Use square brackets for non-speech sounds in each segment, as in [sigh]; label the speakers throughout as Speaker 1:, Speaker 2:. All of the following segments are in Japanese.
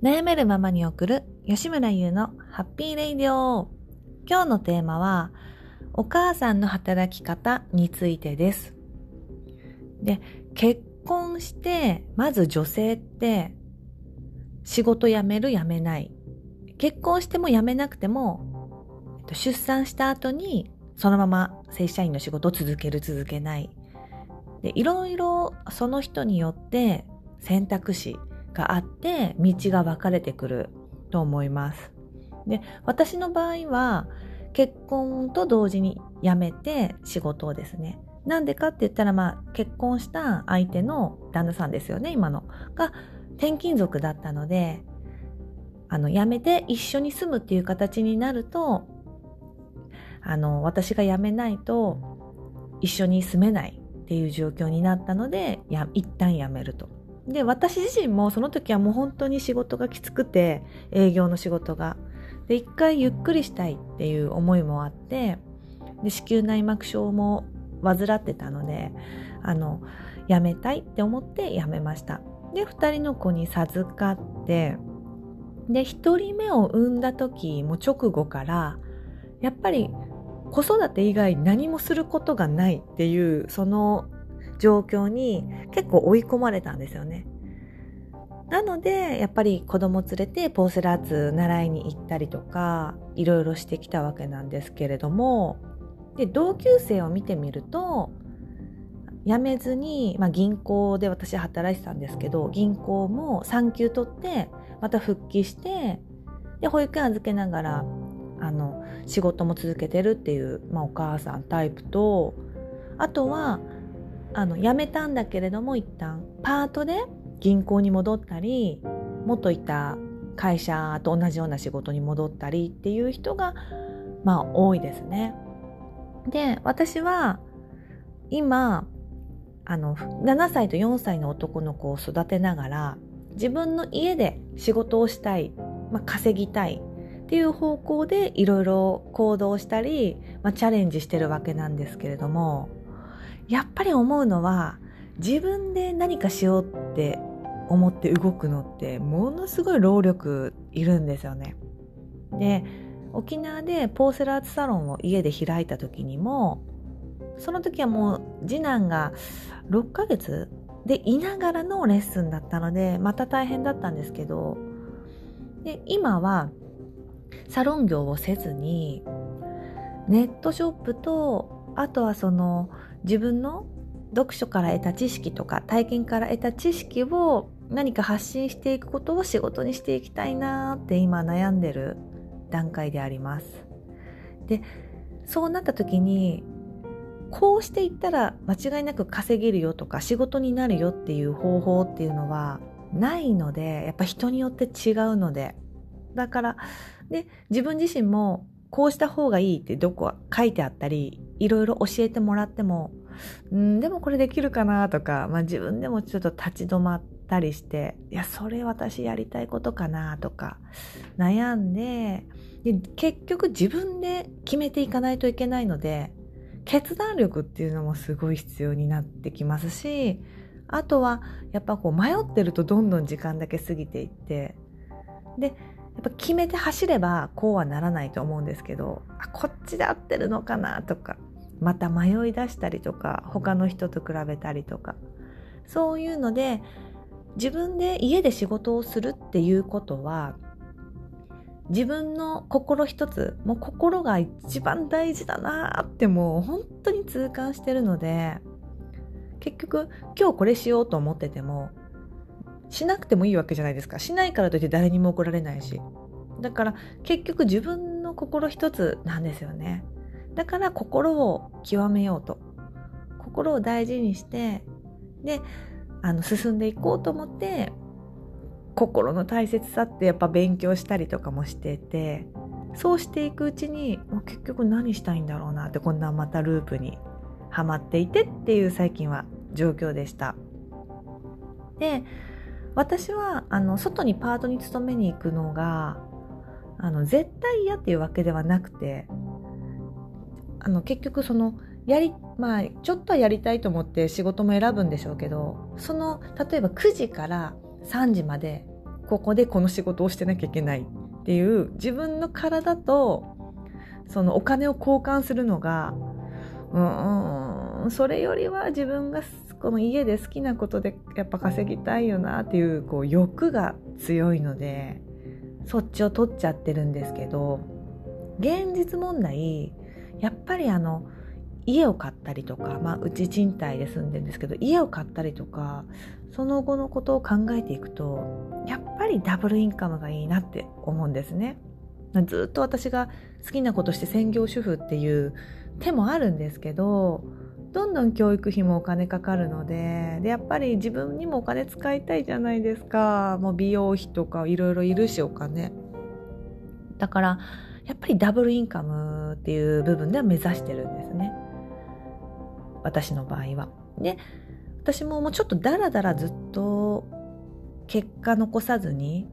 Speaker 1: 悩めるままに送る吉村優のハッピーレイディオ。今日のテーマはお母さんの働き方についてです。で結婚してまず女性って仕事辞める辞めない。結婚しても辞めなくても出産した後にそのまま正社員の仕事を続ける続けない。でいろいろその人によって選択肢があって道が分かれてくると思います。で私の場合は結婚と同時に辞めて仕事をですね。なんでかって言ったらまあ結婚した相手の旦那さんですよね今の。が転勤族だったのであの辞めて一緒に住むっていう形になるとあの私が辞めないと一緒に住めないっていう状況になったのでや一旦辞めると。で、私自身もその時はもう本当に仕事がきつくて、営業の仕事が。で、一回ゆっくりしたいっていう思いもあって、で、子宮内膜症も患ってたので、あの、辞めたいって思って辞めました。で、二人の子に授かって、で、一人目を産んだ時も直後から、やっぱり子育て以外何もすることがないっていう、その状況に結構追い込まれたんですよね。なのでやっぱり子供連れてポーセラーツ習いに行ったりとかいろいろしてきたわけなんですけれどもで同級生を見てみると辞めずに、まあ、銀行で私働いてたんですけど銀行も産休取ってまた復帰してで保育園預けながらあの仕事も続けてるっていう、まあ、お母さんタイプとあとはあの辞めたんだけれども一旦パートで銀行に戻ったり元いた会社と同じような仕事に戻ったりっていう人がまあ多いですね。で私は今あの7歳と4歳の男の子を育てながら自分の家で仕事をしたい、まあ、稼ぎたいっていう方向でいろいろ行動したり、まあ、チャレンジしてるわけなんですけれどもやっぱり思うのは自分で何かしようって思って動くのってものすごい労力いるんですよね。で沖縄でポーセラーツサロンを家で開いた時にもその時はもう次男が6ヶ月でいながらのレッスンだったのでまた大変だったんですけどで今はサロン業をせずにネットショップとあとはその自分の読書から得た知識とか体験から得た知識を何か発信していくことを仕事にしていきたいなって今悩んでる段階であります。でそうなった時にこうしていったら間違いなく稼げるよとか仕事になるよっていう方法っていうのはないのでやっぱ人によって違うのでだからで自分自身もこうした方がいいってどこ書いてあったりいろいろ教えてもらってもんでもこれできるかなとか、まあ、自分でもちょっと立ち止まったりしていやそれ私やりたいことかなとか悩んでで結局自分で決めていかないといけないので決断力っていうのもすごい必要になってきますしあとはやっぱこう迷ってるとどんどん時間だけ過ぎていってでやっぱ決めて走ればこうはならないと思うんですけどあこっちで合ってるのかなとかまた迷い出したりとか他の人と比べたりとかそういうので自分で家で仕事をするっていうことは自分の心一つもう心が一番大事だなってもう本当に痛感してるので結局今日これしようと思っててもしなくてもいいわけじゃないですか。しないからといって誰にも怒られないし。だから結局自分の心一つなんですよね。だから心を極めようと。心を大事にしてであの進んでいこうと思って心の大切さってやっぱ勉強したりとかもしててそうしていくうちに結局何したいんだろうなってこんなまたループにはまっていてっていう最近は状況でした。で私はあの外にパートに勤めに行くのがあの絶対嫌っていうわけではなくてあの結局そのやりまあちょっとはやりたいと思って仕事も選ぶんでしょうけどその例えば9時から3時までここでこの仕事をしてなきゃいけないっていう自分の体とそのお金を交換するのがうんそれよりは自分がこの家で好きなことでやっぱ稼ぎたいよなっていうこう欲が強いのでそっちを取っちゃってるんですけど現実問題やっぱりあの家を買ったりとか、まあ、うち賃貸で住んでるんですけど家を買ったりとかその後のことを考えていくとやっぱりダブルインカムがいいなって思うんですね。ずっと私が好きなことして専業主婦っていう手もあるんですけどどんどん教育費もお金かかるのででやっぱり自分にもお金使いたいじゃないですか。もう美容費とかいろいろいるしお金。だからやっぱりダブルインカムっていう部分では目指してるんですね。私の場合は。で私ももうちょっとダラダラずっと結果残さずに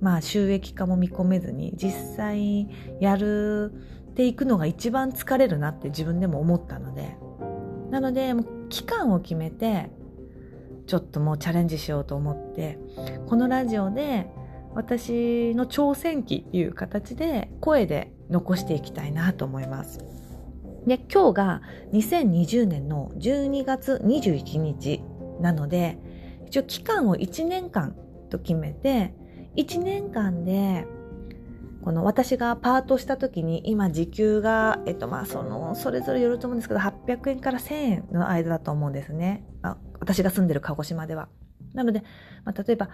Speaker 1: まあ収益化も見込めずに実際やるっていくのが一番疲れるなって自分でも思ったので。なのでもう期間を決めてちょっともうチャレンジしようと思ってこのラジオで私の挑戦記っていう形で声で残していきたいなと思います。で、今日が2020年の12月21日なので、一応期間を1年間と決めて、1年間で、この私がパートした時に今時給が、えっとまあその、それぞれよると思うんですけど、800円から1000円の間だと思うんですね。あ私が住んでる鹿児島では。なので、まあ、例えば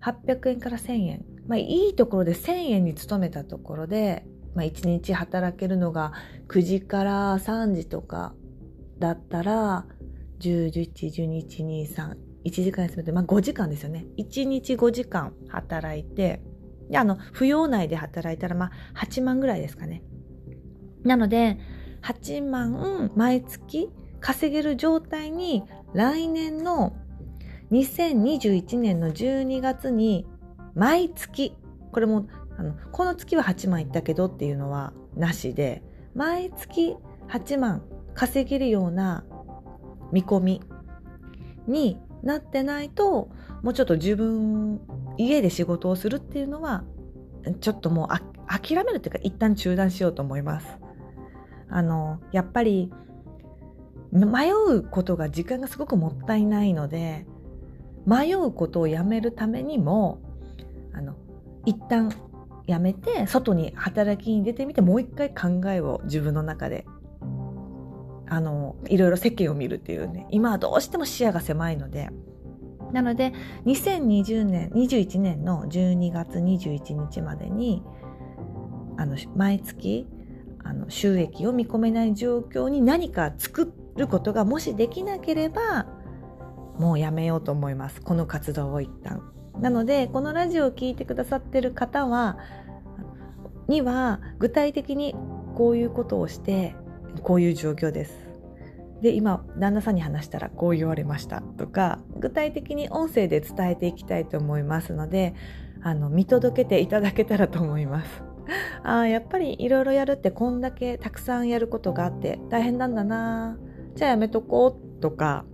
Speaker 1: 800円から1000円。まあいいところで1000円に勤めたところで、まあ、1日働けるのが9時から3時とかだったら10、11、12、1、2、3、1時間休めて、まあ、5時間ですよね。1日5時間働いて、で、あの、扶養内で働いたら、まあ、8万ぐらいですかね。なので、8万毎月稼げる状態に来年の2021年の12月に毎月、これもあのこの月は8万いったけどっていうのはなしで毎月8万稼げるような見込みになってないともうちょっと自分家で仕事をするっていうのはちょっともう諦めるっていうか一旦中断しようと思います。あのやっぱり迷うことが時間がすごくもったいないので迷うことをやめるためにもあの一旦やめて外に働きに出てみてもう一回考えを自分の中であのいろいろ世間を見るっていうね今はどうしても視野が狭いのでなので2020年21年の12月21日までにあの毎月あの収益を見込めない状況に何か作ることがもしできなければもうやめようと思いますこの活動を一旦。なのでこのラジオを聴いてくださってる方はには具体的にこういうことをしてこういう状況です。で今旦那さんに話したらこう言われましたとか具体的に音声で伝えていきたいと思いますのであの見届けていただけたらと思います。[laughs] あやっぱりいろいろやるってこんだけたくさんやることがあって大変なんだなじゃあやめとこうとか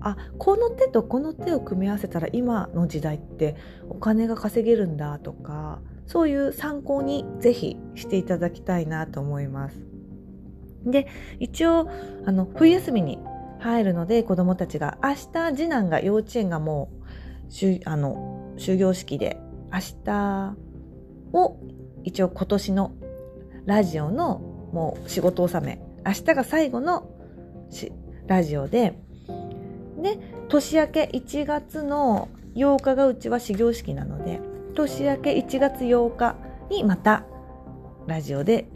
Speaker 1: あこの手とこの手を組み合わせたら今の時代ってお金が稼げるんだとかそういう参考にぜひしていただきたいなと思います。で一応あの冬休みに入るので子どもたちが明日次男が幼稚園がもうしゅあの終業式で明日を一応今年のラジオのもう仕事納め明日が最後のラジオでで年明け1月の8日がうちは始業式なので年明け1月8日にまたラジオで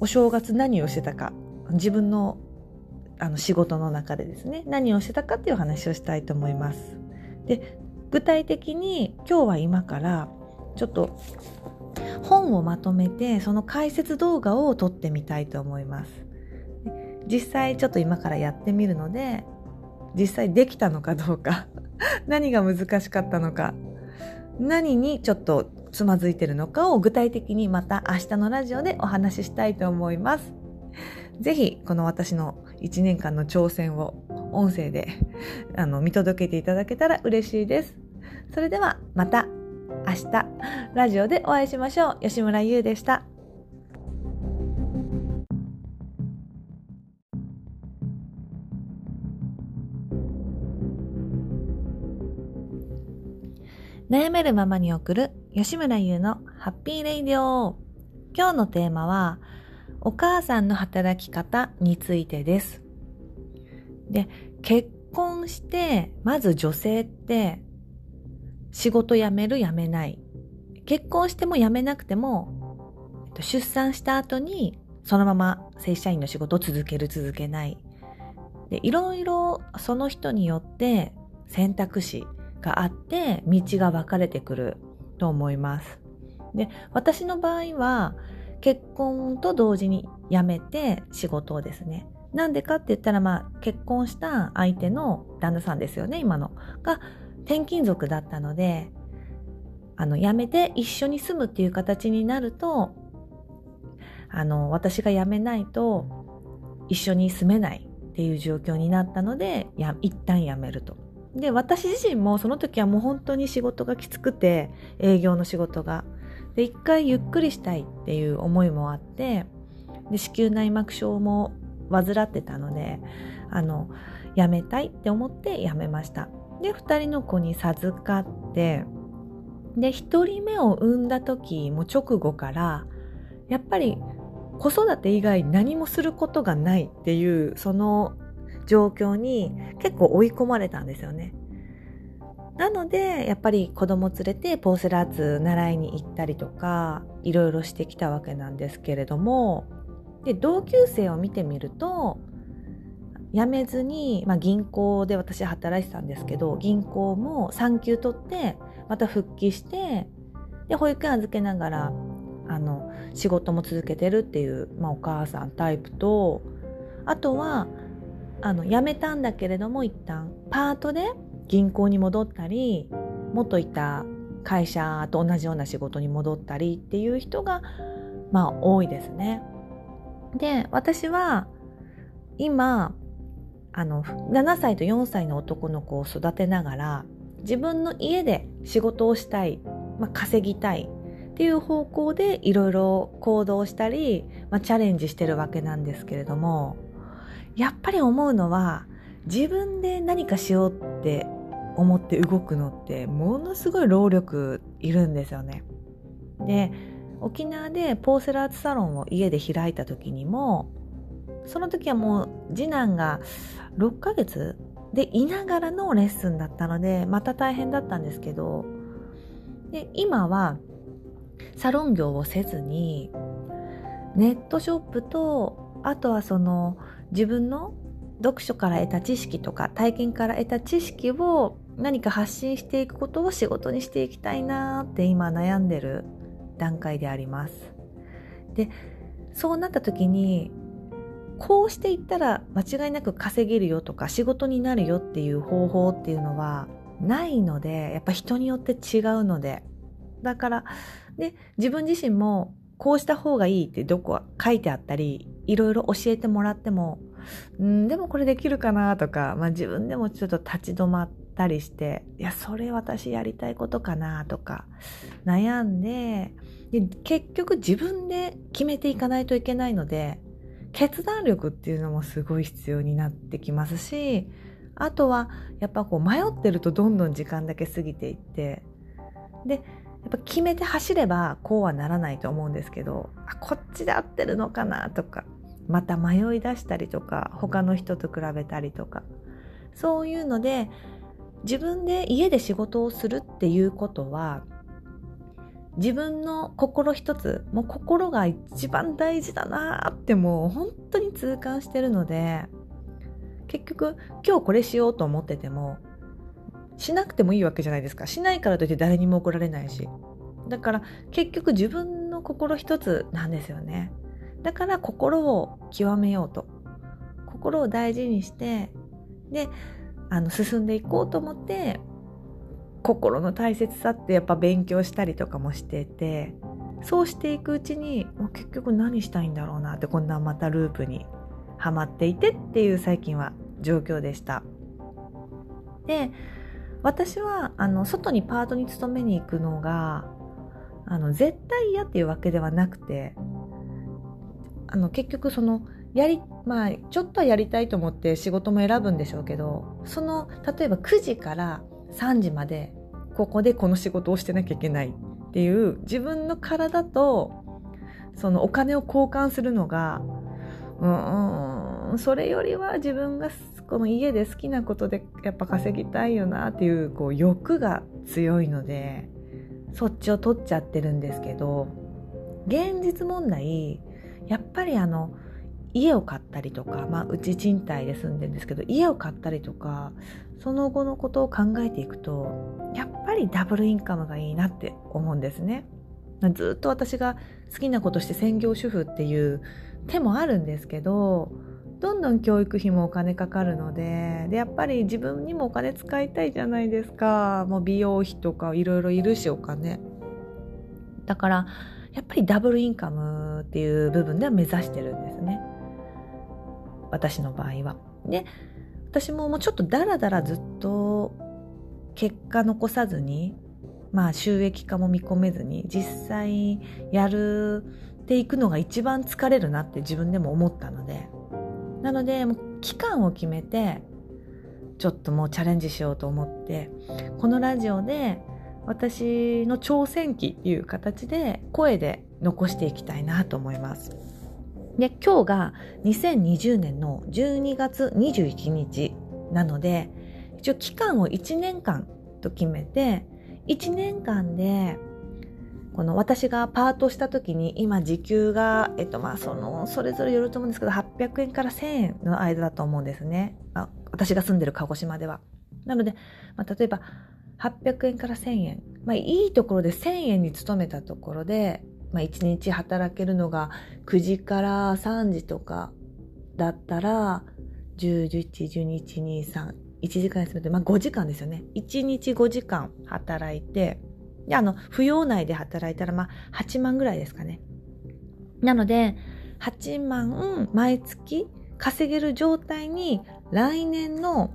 Speaker 1: お正月何をしてたか自分のあの仕事の中でですね何をしてたかっていう話をしたいと思います。で具体的に今日は今からちょっと本をまとめてその解説動画を撮ってみたいと思います。実際ちょっと今からやってみるので実際できたのかどうか何が難しかったのか何にちょっとつまずいてるのかを具体的にまた明日のラジオでお話ししたいと思います。ぜひこの私の1年間の挑戦を音声で [laughs] あの見届けていただけたら嬉しいです。それではまた明日ラジオでお会いしましょう。吉村優でした。悩めるままに送る吉村優のハッピーレイディオ。今日のテーマはお母さんの働き方についてです。で結婚してまず女性って仕事辞める辞めない。結婚しても辞めなくても出産した後にそのまま正社員の仕事を続ける続けない。でいろいろその人によって選択肢があって道が分かれてくる。と思います。で私の場合は結婚と同時に辞めて仕事をですねなんでかって言ったらまあ結婚した相手の旦那さんですよね今のが転勤族だったのであの辞めて一緒に住むっていう形になるとあの私が辞めないと一緒に住めないっていう状況になったのでや一旦辞めると。で私自身もその時はもう本当に仕事がきつくて営業の仕事が。で一回ゆっくりしたいっていう思いもあってで子宮内膜症も患ってたのであの辞めたいって思って辞めました。で2人の子に授かってで1人目を産んだ時も直後からやっぱり子育て以外何もすることがないっていうその状況に結構追い込まれたんですよね。なのでやっぱり子供連れてポーセラーツ習いに行ったりとかいろいろしてきたわけなんですけれどもで同級生を見てみると辞めずに、まあ、銀行で私働いてたんですけど銀行も産休取ってまた復帰してで保育園預けながらあの仕事も続けてるっていう、まあ、お母さんタイプとあとはあの辞めたんだけれども一旦パートで銀行に戻ったり元いた会社と同じような仕事に戻ったりっていう人がまあ多いですね。で私は今あの7歳と4歳の男の子を育てながら自分の家で仕事をしたい、まあ、稼ぎたいっていう方向でいろいろ行動したり、まあ、チャレンジしてるわけなんですけれどもやっぱり思うのは自分で何かしようって思って動くのってものすごい労力いるんですよね。で沖縄でポーセラーツサロンを家で開いた時にもその時はもう次男が6ヶ月でいながらのレッスンだったのでまた大変だったんですけどで今はサロン業をせずにネットショップとあとはその自分の読書から得た知識とか体験から得た知識を何か発信していくことを仕事にしていきたいなって今悩んでる段階であります。でそうなった時にこうしていったら間違いなく稼げるよとか仕事になるよっていう方法っていうのはないのでやっぱ人によって違うのでだからで自分自身もこうした方がいいってどこ書いてあったりいろいろ教えてもらってもんでもこれできるかなとか、まあ、自分でもちょっと立ち止まったりしていやそれ私やりたいことかなとか悩んでで結局自分で決めていかないといけないので決断力っていうのもすごい必要になってきますしあとはやっぱこう迷ってるとどんどん時間だけ過ぎていってでやっぱ決めて走ればこうはならないと思うんですけどあこっちで合ってるのかなとかまた迷い出したりとか他の人と比べたりとかそういうので自分で家で仕事をするっていうことは自分の心一つもう心が一番大事だなってもう本当に痛感してるので結局今日これしようと思っててもしなくてもいいわけじゃないですか。しないからといって誰にも怒られないし。だから結局自分の心一つなんですよね。だから心を極めようと。心を大事にして。であの進んでいこうと思って心の大切さってやっぱ勉強したりとかもしててそうしていくうちに結局何したいんだろうなってこんなまたループにはまっていてっていう最近は状況でした。で私はあの外にパートに勤めに行くのがあの絶対嫌っていうわけではなくてあの結局そのやりまあちょっとはやりたいと思って仕事も選ぶんでしょうけどその例えば9時から3時までここでこの仕事をしてなきゃいけないっていう自分の体とそのお金を交換するのがうんそれよりは自分がこの家で好きなことでやっぱ稼ぎたいよなっていうこう欲が強いのでそっちを取っちゃってるんですけど現実問題やっぱりあの家を買ったりとか、まあ、うち賃貸で住んでるんですけど家を買ったりとかその後のことを考えていくとやっぱりダブルインカムがいいなって思うんですね。ずっと私が好きなことして専業主婦っていう手もあるんですけどどんどん教育費もお金かかるのででやっぱり自分にもお金使いたいじゃないですか。もう美容費とかいろいろいるしお金。だからやっぱりダブルインカムっていう部分では目指してるんですね。私の場合は。で私ももうちょっとダラダラずっと結果残さずにまあ収益化も見込めずに実際やるっていくのが一番疲れるなって自分でも思ったので。なので期間を決めてちょっともうチャレンジしようと思ってこのラジオで私の挑戦記っていう形で声で残していきたいなと思います。で今日が2020年の12月21日なので一応期間を1年間と決めて1年間でこの私がパートした時に今時給が、えっとまあその、それぞれよると思うんですけど、800円から1000円の間だと思うんですね。あ私が住んでる鹿児島では。なので、まあ、例えば800円から1000円。まあいいところで1000円に勤めたところで、まあ1日働けるのが9時から3時とかだったら、10、11、12、1、2、3、1時間休めて、まあ5時間ですよね。1日5時間働いて、で、あの、扶養内で働いたら、まあ、8万ぐらいですかね。なので、8万毎月稼げる状態に来年の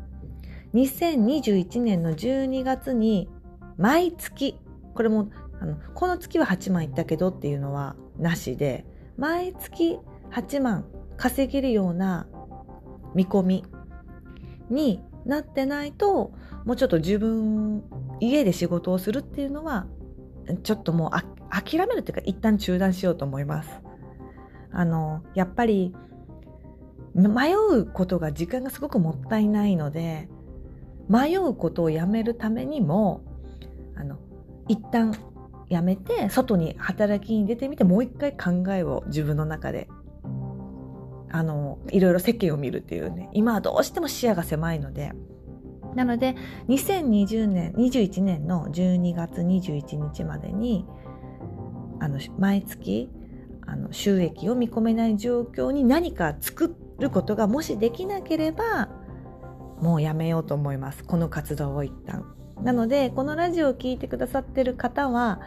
Speaker 1: 2021年の12月に毎月、これも、あの、この月は8万いったけどっていうのはなしで、毎月8万稼げるような見込みになってないと、もうちょっと自分家で仕事をするっていうのはちょっともう諦めるっていうか一旦中断しようと思います。あのやっぱり迷うことが時間がすごくもったいないので迷うことをやめるためにもあの一旦やめて外に働きに出てみてもう一回考えを自分の中であのいろいろ世間を見るっていうね今はどうしても視野が狭いのでなので2020年21年の12月21日までにあの毎月あの収益を見込めない状況に何か作ることがもしできなければもうやめようと思います。この活動を一旦。なのでこのラジオを聴いてくださってる方は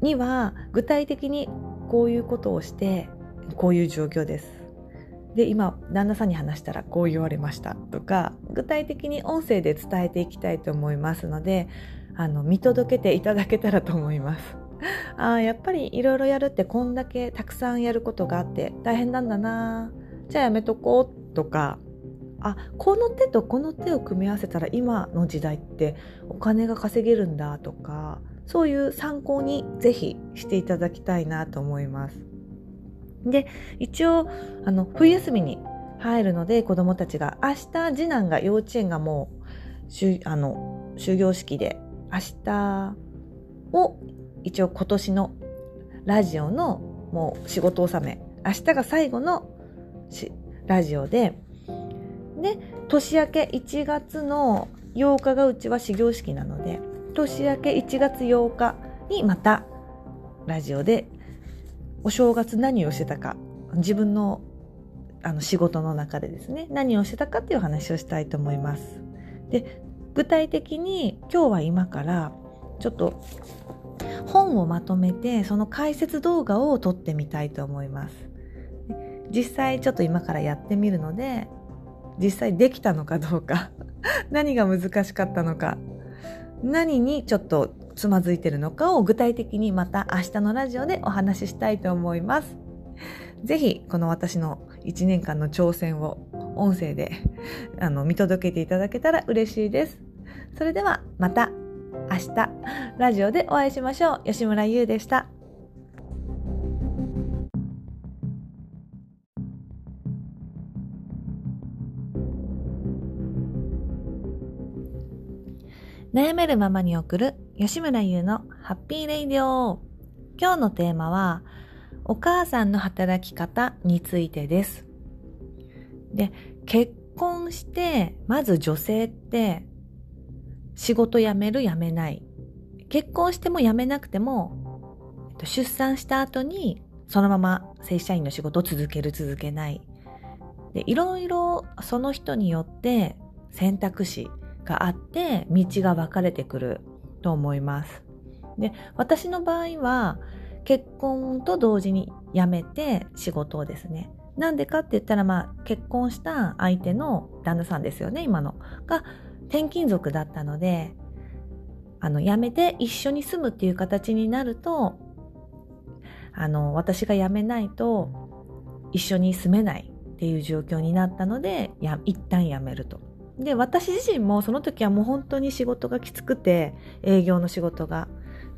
Speaker 1: には具体的にこういうことをしてこういう状況です。で今旦那さんに話したらこう言われましたとか具体的に音声で伝えていきたいと思いますのであの見届けていただけたらと思います。[laughs] あやっぱりいろいろやるってこんだけたくさんやることがあって大変なんだなじゃあやめとこうとかあこの手とこの手を組み合わせたら今の時代ってお金が稼げるんだとかそういう参考にぜひしていただきたいなと思います。で、一応、あの、冬休みに入るので、子供たちが、明日、次男が幼稚園がもう、しゅあの、終業式で、明日を、一応今年のラジオのもう仕事納め、明日が最後のラジオで、で、年明け1月の8日がうちは始業式なので、年明け1月8日にまたラジオでお正月何をしてたか自分のあの仕事の中でですね何をしてたかっていう話をしたいと思います。で具体的に今日は今からちょっと本をまとめてその解説動画を撮ってみたいと思います。実際ちょっと今からやってみるので実際できたのかどうか何が難しかったのか、何にちょっとつまずいてるのかを具体的にまた明日のラジオでお話ししたいと思います。ぜひ、この私の1年間の挑戦を音声であの見届けていただけたら嬉しいです。それではまた明日ラジオでお会いしましょう。吉村優でした。悩めるままに送る吉村優のハッピーレイディオ今日のテーマはお母さんの働き方についてです。で、結婚してまず女性って仕事辞める辞めない。結婚しても辞めなくても出産した後にそのまま正社員の仕事を続ける続けない。で、いろいろその人によって選択肢があって道が分かれてくると思います。で、私の場合は結婚と同時に辞めて仕事をですね。なんでかって言ったらまあ結婚した相手の旦那さんですよね、今の。が転勤族だったので、あの、辞めて一緒に住むっていう形になると、あの、私が辞めないと一緒に住めないっていう状況になったので、や、一旦辞めると。で、私自身もその時はもう本当に仕事がきつくて、営業の仕事が。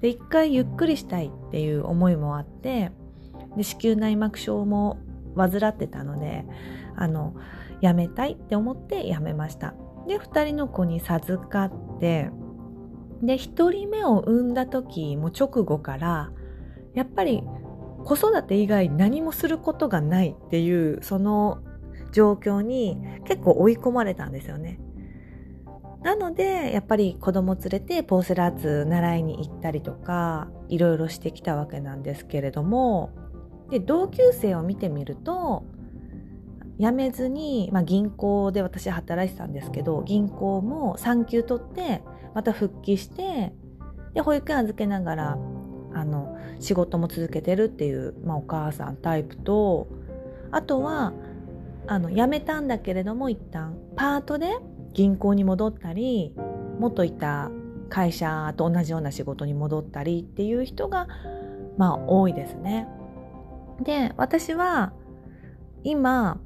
Speaker 1: で、一回ゆっくりしたいっていう思いもあって、で、子宮内膜症も患ってたので、あの、辞めたいって思って辞めました。で、二人の子に授かって、で、一人目を産んだ時も直後から、やっぱり子育て以外何もすることがないっていう、その状況に結構追い込まれたんですよね。なので、やっぱり子供連れてポーセラーツ習いに行ったりとか、いろいろしてきたわけなんですけれども、で、同級生を見てみると、辞めずに、まあ、銀行で私働いてたんですけど、銀行も産休取って、また復帰して、で、保育園預けながら、あの、仕事も続けてるっていう、まあ、お母さんタイプと、あとは、あの辞めたんだけれども一旦パートで銀行に戻ったり元いた会社と同じような仕事に戻ったりっていう人がまあ多いですね。で私は今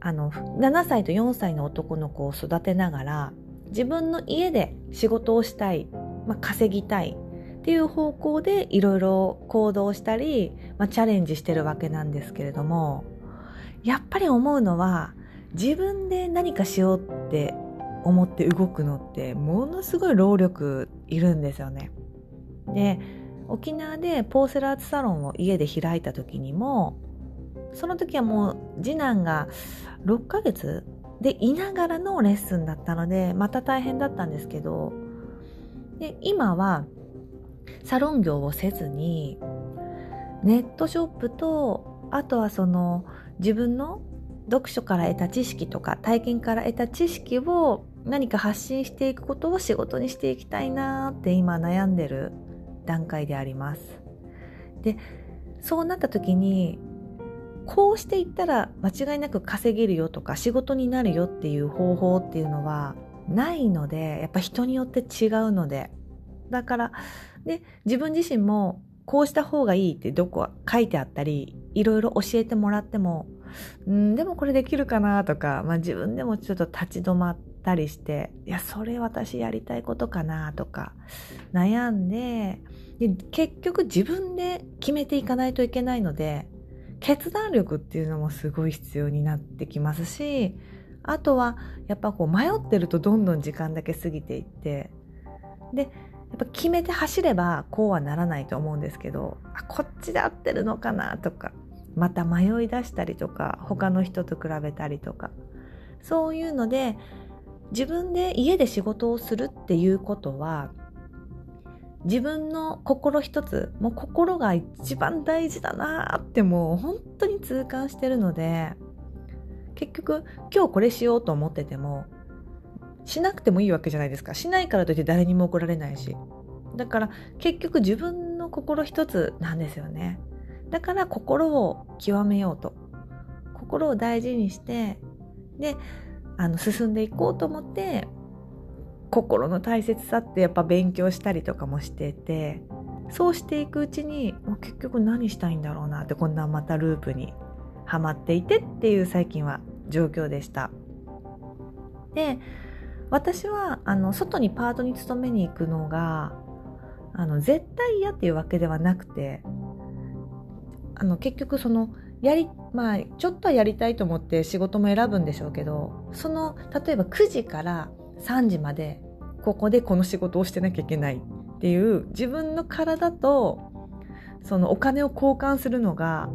Speaker 1: あの7歳と4歳の男の子を育てながら自分の家で仕事をしたい、まあ、稼ぎたいっていう方向でいろいろ行動したり、まあ、チャレンジしてるわけなんですけれどもやっぱり思うのは自分で何かしようって思って動くのってものすごい労力いるんですよね。で沖縄でポーセラーツサロンを家で開いた時にもその時はもう次男が6ヶ月でいながらのレッスンだったのでまた大変だったんですけどで今はサロン業をせずにネットショップとあとはその自分の読書から得た知識とか体験から得た知識を何か発信していくことを仕事にしていきたいなって今悩んでる段階であります。で、そうなった時にこうしていったら間違いなく稼げるよとか仕事になるよっていう方法っていうのはないので、やっぱ人によって違うので。だから、で、自分自身もこうした方がいいってどこ書いてあったり、いろいろ教えてもらっても、うん、でもこれできるかなとか、まあ自分でもちょっと立ち止まったりして、いや、それ私やりたいことかなとか、悩んでで、結局自分で決めていかないといけないので、決断力っていうのもすごい必要になってきますし、あとは、やっぱこう迷ってるとどんどん時間だけ過ぎていって、で、やっぱ決めて走ればこうはならないと思うんですけどあこっちで合ってるのかなとかまた迷い出したりとか他の人と比べたりとかそういうので自分で家で仕事をするっていうことは自分の心一つもう心が一番大事だなってもう本当に痛感してるので結局今日これしようと思っててもしなくてもいいわけじゃないですか。しないからといって誰にも怒られないし。だから結局自分の心一つなんですよね。だから心を極めようと。心を大事にして、で、あの、進んでいこうと思って、心の大切さってやっぱ勉強したりとかもしててそうしていくうちに結局何したいんだろうなってこんなまたループにはまっていてっていう最近は状況でした。で私はあの外にパートに勤めに行くのがあの絶対嫌っていうわけではなくてあの結局そのやりまあちょっとはやりたいと思って仕事も選ぶんでしょうけどその例えば9時から3時までここでこの仕事をしてなきゃいけないっていう自分の体とそのお金を交換するのが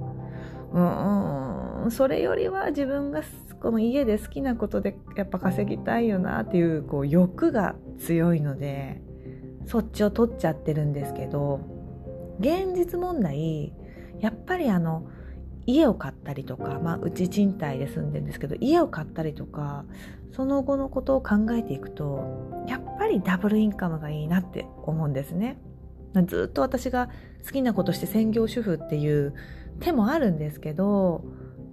Speaker 1: うんそれよりは自分がこの家で好きなことでやっぱ稼ぎたいよなっていうこう欲が強いのでそっちを取っちゃってるんですけど現実問題やっぱりあの家を買ったりとか、まあ、うち賃貸で住んでるんですけど家を買ったりとかその後のことを考えていくとやっぱりダブルインカムがいいなって思うんですね。ずっと私が好きなことして専業主婦っていう手もあるんですけど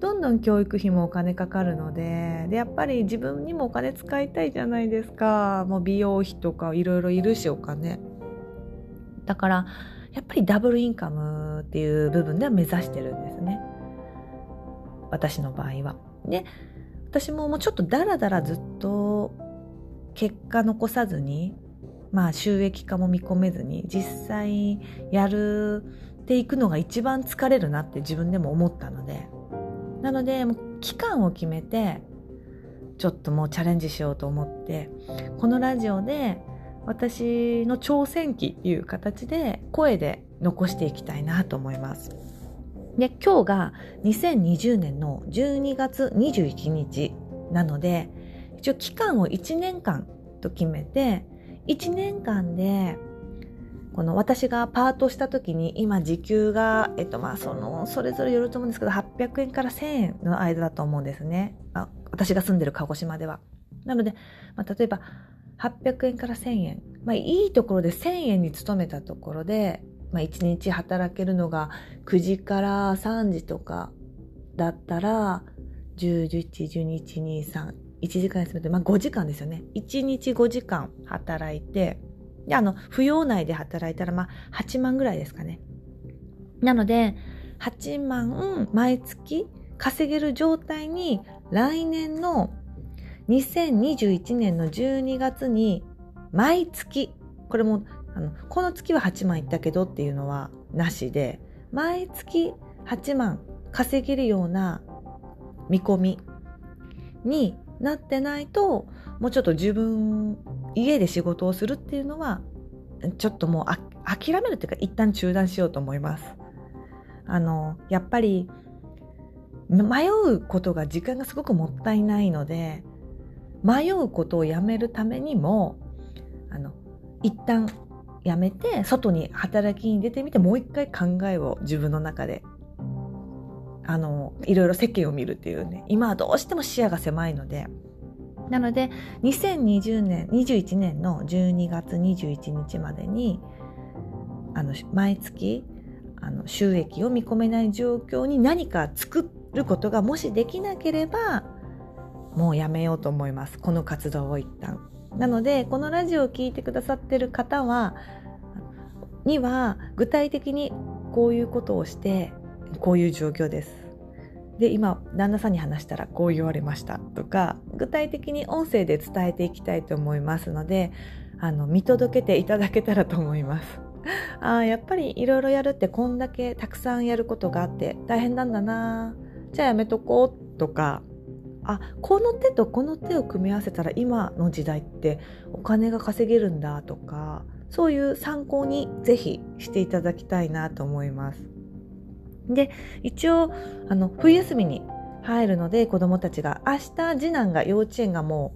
Speaker 1: どんどん教育費もお金かかるのででやっぱり自分にもお金使いたいじゃないですか。もう美容費とかいろいろいるしお金。だからやっぱりダブルインカムっていう部分では目指してるんですね。私の場合は。で私ももうちょっとダラダラずっと結果残さずにまあ収益化も見込めずに実際やるっていくのが一番疲れるなって自分でも思ったので。なので期間を決めてちょっともうチャレンジしようと思ってこのラジオで私の挑戦記っていう形で声で残していきたいなと思います。で今日が2020年の12月21日なので一応期間を1年間と決めて1年間でこの私がパートした時に今時給が、えっとまあその、それぞれよると思うんですけど、800円から1000円の間だと思うんですね。あ私が住んでる鹿児島では。なので、まあ、例えば800円から1000円。まあいいところで1000円に勤めたところで、まあ1日働けるのが9時から3時とかだったら、10、11、12、1、2、3、1時間休めて、まあ5時間ですよね。1日5時間働いて、で、あの、扶養内で働いたら、まあ、8万ぐらいですかね。なので、8万毎月稼げる状態に来年の2021年の12月に毎月、これもあのこの月は8万いったけどっていうのはなしで、毎月8万稼げるような見込みになってないと、もうちょっと自分家で仕事をするっていうのはちょっともう諦めるっていうか一旦中断しようと思います。あのやっぱり迷うことが時間がすごくもったいないので迷うことをやめるためにもあの一旦やめて外に働きに出てみてもう一回考えを自分の中であのいろいろ世間を見るっていうね今はどうしても視野が狭いのでなので2020年21年の12月21日までにあの毎月あの収益を見込めない状況に何か作ることがもしできなければもうやめようと思います。この活動を一旦。なのでこのラジオを聴いてくださってる方はには具体的にこういうことをしてこういう状況です。で今旦那さんに話したらこう言われましたとか具体的に音声で伝えていきたいと思いますのであの見届けていただけたらと思います。[laughs] あやっぱりいろいろやるってこんだけたくさんやることがあって大変なんだなじゃあやめとこうとかあこの手とこの手を組み合わせたら今の時代ってお金が稼げるんだとかそういう参考にぜひしていただきたいなと思います。で、一応、あの、冬休みに入るので、子供たちが、明日、次男が幼稚園がも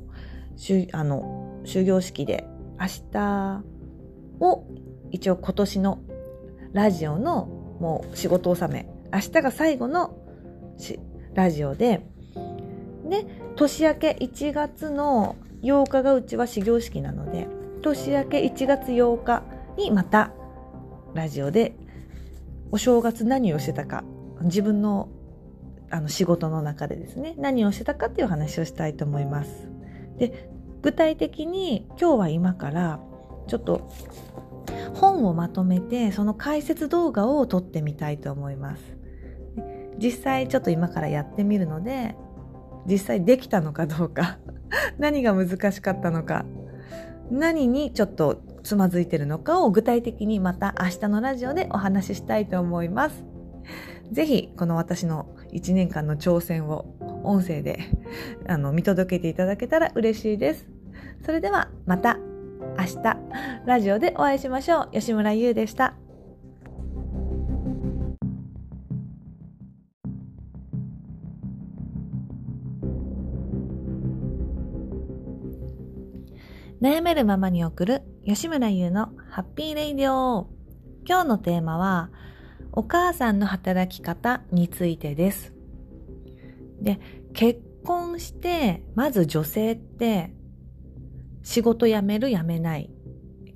Speaker 1: う、しゅあの、終業式で、明日を、一応今年のラジオのもう仕事納め、明日が最後のラジオで、で、年明け1月の8日がうちは始業式なので、年明け1月8日にまたラジオでお正月何をしてたか。自分のあの仕事の中でですね。何をしてたかっていう話をしたいと思います。で具体的に今日は今からちょっと本をまとめてその解説動画を撮ってみたいと思います。実際ちょっと今からやってみるので実際できたのかどうか。何が難しかったのか。何にちょっとつまずいてるのかを具体的にまた明日のラジオでお話ししたいと思います。ぜひこの私の1年間の挑戦を音声であの見届けていただけたら嬉しいです。それではまた明日ラジオでお会いしましょう。吉村優でした。悩めるままに送る吉村優のハッピーレイディオ今日のテーマはお母さんの働き方についてです。で、結婚してまず女性って仕事辞める辞めない。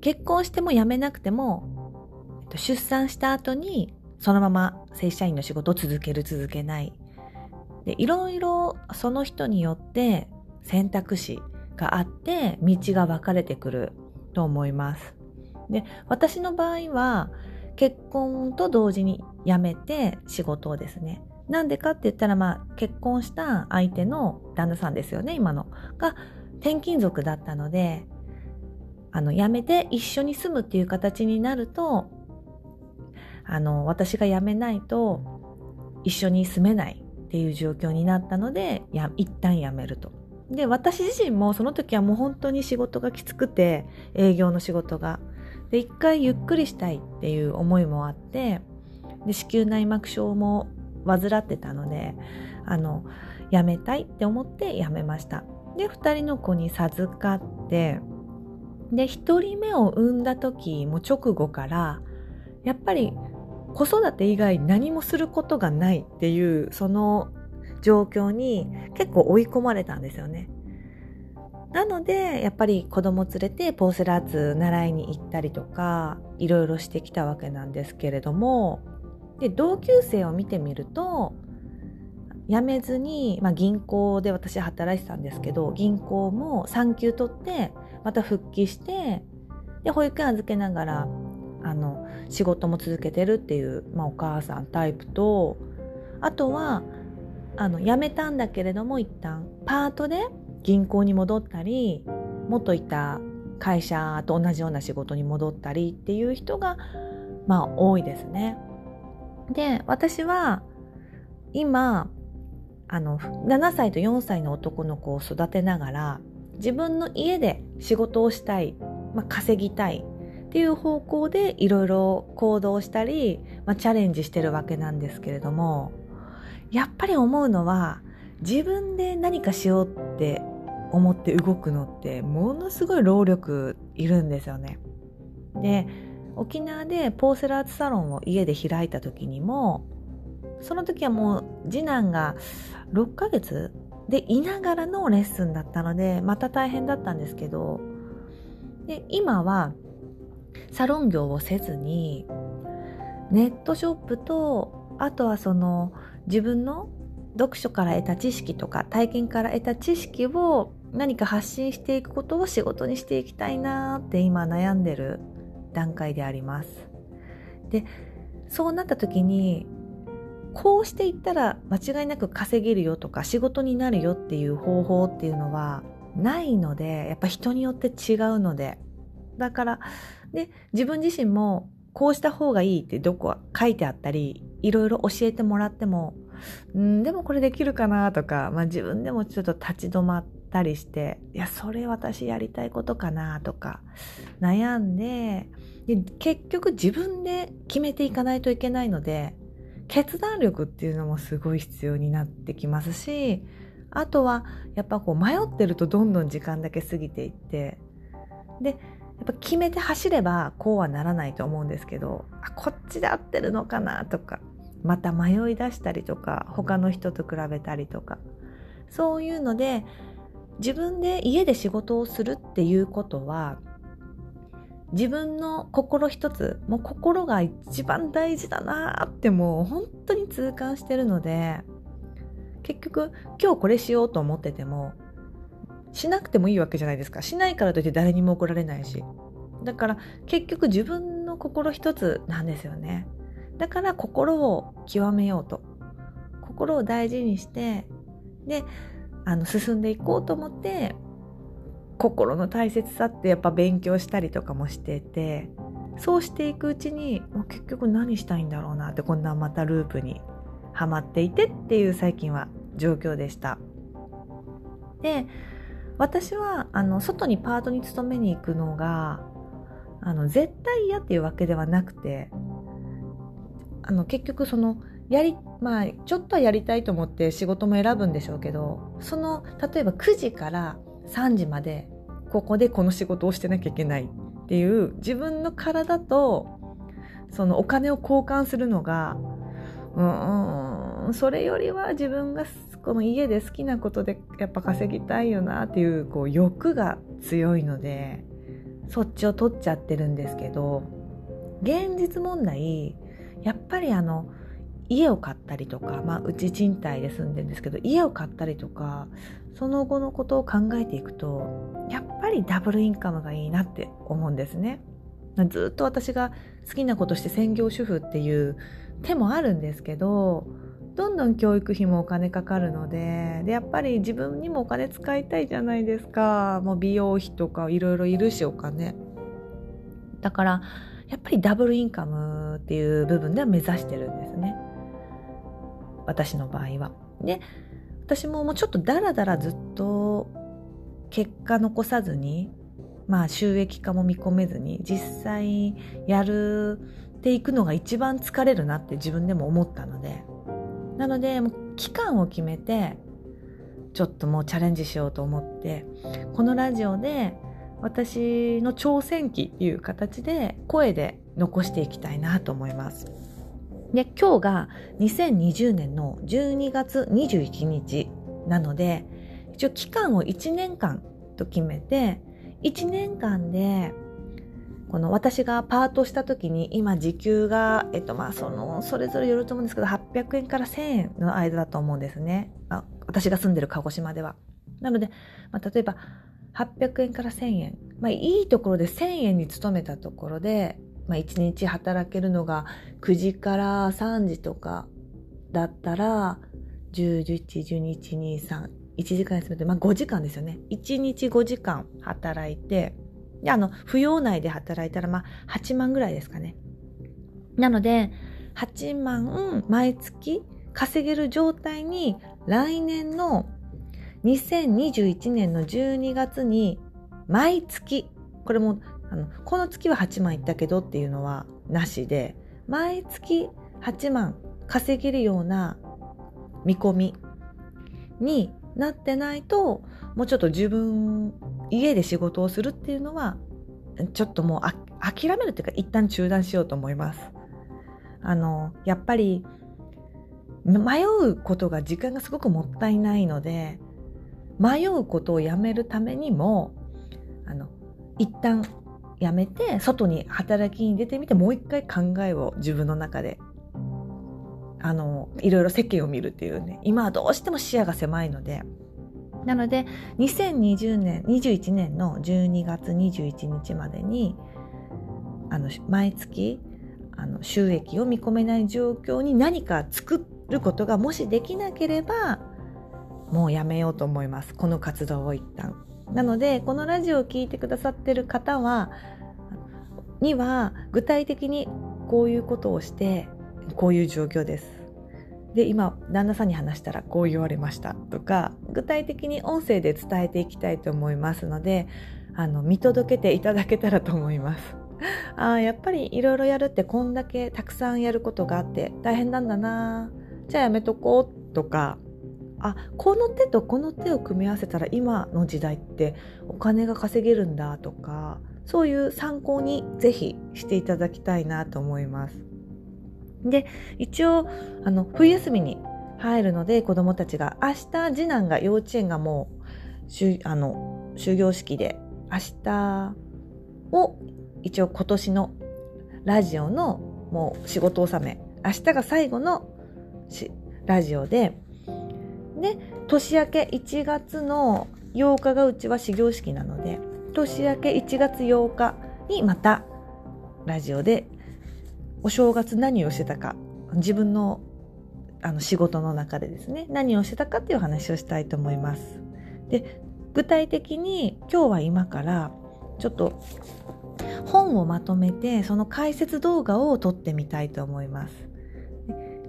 Speaker 1: 結婚しても辞めなくても出産した後にそのまま正社員の仕事を続ける続けない。でいろいろその人によって選択肢があって道が分かれてくると思います。で私の場合は結婚と同時に辞めて仕事をですね。なんでかって言ったらまあ結婚した相手の旦那さんですよね今の。が転勤族だったのであの辞めて一緒に住むっていう形になるとあの私が辞めないと一緒に住めないっていう状況になったのでや一旦辞めると。で、私自身もその時はもう本当に仕事がきつくて、営業の仕事が。で、一回ゆっくりしたいっていう思いもあって、で、子宮内膜症も患ってたので、あの、辞めたいって思って辞めました。で、二人の子に授かって、で、一人目を産んだ時も直後から、やっぱり子育て以外何もすることがないっていうその状況に結構追い込まれたんですよね。なので、やっぱり子供連れてポーセラーツ習いに行ったりとか、いろいろしてきたわけなんですけれども、で、同級生を見てみると、辞めずに、まあ、銀行で私働いてたんですけど、銀行も産休取って、また復帰して、で、保育園預けながら、あの、仕事も続けてるっていう、まあ、お母さんタイプと、あとは、あの辞めたんだけれども一旦パートで銀行に戻ったり元いた会社と同じような仕事に戻ったりっていう人がまあ多いですね。で私は今あの7歳と4歳の男の子を育てながら自分の家で仕事をしたい、まあ、稼ぎたいっていう方向でいろいろ行動したり、まあ、チャレンジしてるわけなんですけれどもやっぱり思うのは自分で何かしようって思って動くのってものすごい労力いるんですよね。で沖縄でポーセラーツサロンを家で開いた時にもその時はもう次男が6ヶ月でいながらのレッスンだったのでまた大変だったんですけどで今はサロン業をせずにネットショップとあとはその自分の読書から得た知識とか体験から得た知識を何か発信していくことを仕事にしていきたいなって今悩んでる段階であります。で、そうなった時にこうしていったら間違いなく稼げるよとか仕事になるよっていう方法っていうのはないのでやっぱ人によって違うのでだからで自分自身もこうした方がいいってどこ書いてあったりいろいろ教えてもらっても、ん、でもこれできるかなとか、まあ、自分でもちょっと立ち止まったりして、いや、それ私やりたいことかなとか悩んでで、結局自分で決めていかないといけないので、決断力っていうのもすごい必要になってきますし、あとはやっぱこう迷ってるとどんどん時間だけ過ぎていって、で、やっぱ決めて走ればこうはならないと思うんですけどあこっちで合ってるのかなとかまた迷い出したりとか他の人と比べたりとかそういうので自分で家で仕事をするっていうことは自分の心一つもう心が一番大事だなってもう本当に痛感してるので結局今日これしようと思っててもしなくてもいいわけじゃないですか。しないからといって誰にも怒られないし。だから結局自分の心一つなんですよね。だから心を極めようと。心を大事にして。であの進んでいこうと思って心の大切さってやっぱ勉強したりとかもしててそうしていくうちに結局何したいんだろうなってこんなまたループにはまっていてっていう最近は状況でした。で私はあの外にパートに勤めに行くのがあの絶対嫌っていうわけではなくてあの結局そのやりまあちょっとはやりたいと思って仕事も選ぶんでしょうけどその例えば9時から3時までここでこの仕事をしてなきゃいけないっていう自分の体とそのお金を交換するのがうんそれよりは自分がこの家で好きなことでやっぱ稼ぎたいよなっていうこう欲が強いのでそっちを取っちゃってるんですけど現実問題やっぱりあの家を買ったりとか、まあ、うち賃貸で住んでるんですけど家を買ったりとかその後のことを考えていくとやっぱりダブルインカムがいいなって思うんですね。ずっと私が好きなことして専業主婦っていう手もあるんですけどどんどん教育費もお金かかるのででやっぱり自分にもお金使いたいじゃないですか。もう美容費とかいろいろいるしお金。だからやっぱりダブルインカムっていう部分では目指してるんですね。私の場合は。で私ももうちょっとダラダラずっと結果残さずにまあ収益化も見込めずに実際やるっていくのが一番疲れるなって自分でも思ったので。なのでもう期間を決めてちょっともうチャレンジしようと思ってこのラジオで私の挑戦記っていう形で声で残していきたいなと思います。で今日が2020年の12月21日なので一応期間を1年間と決めて1年間でこの私がパートした時に今時給が、えっとまあその、それぞれよると思うんですけど、800円から1000円の間だと思うんですね。あ私が住んでる鹿児島では。なので、まあ、例えば800円から1000円。まあいいところで1000円に勤めたところで、まあ1日働けるのが9時から3時とかだったら、10、11、12、1、2、3、1時間休めて、まあ5時間ですよね。1日5時間働いて、で、あの、扶養内で働いたら、まあ、8万ぐらいですかね。なので、8万毎月稼げる状態に来年の2021年の12月に毎月、これもあのこの月は8万いったけどっていうのはなしで、毎月8万稼げるような見込みになってないと、もうちょっと自分家で仕事をするっていうのはちょっともう諦めるっていうか一旦中断しようと思います。あのやっぱり迷うことが時間がすごくもったいないので迷うことをやめるためにもあの一旦やめて外に働きに出てみてもう一回考えを自分の中であのいろいろ世間を見るっていうね今はどうしても視野が狭いのでなので2020年21年の12月21日までにあの毎月あの収益を見込めない状況に何か作ることがもしできなければもうやめようと思います。この活動を一旦。なのでこのラジオを聴いてくださってる方はには具体的にこういうことをしてこういう状況です。で今旦那さんに話したらこう言われましたとか具体的に音声で伝えていきたいと思いますのであの見届けていただけたらと思います。[laughs] あやっぱりいろいろやるってこんだけたくさんやることがあって大変なんだなじゃあやめとこうとかあこの手とこの手を組み合わせたら今の時代ってお金が稼げるんだとかそういう参考にぜひしていただきたいなと思います。で、一応、あの、冬休みに入るので、子供たちが、明日、次男が幼稚園がもう、しゅあの、終業式で、明日を、一応今年のラジオのもう仕事納め、明日が最後のラジオで、で、年明け1月の8日がうちは始業式なので年明け1月8日にまたラジオでお正月何をしてたか自分のあの仕事の中でですね何をしてたかっていう話をしたいと思います。で具体的に今日は今からちょっと本をまとめてその解説動画を撮ってみたいと思います。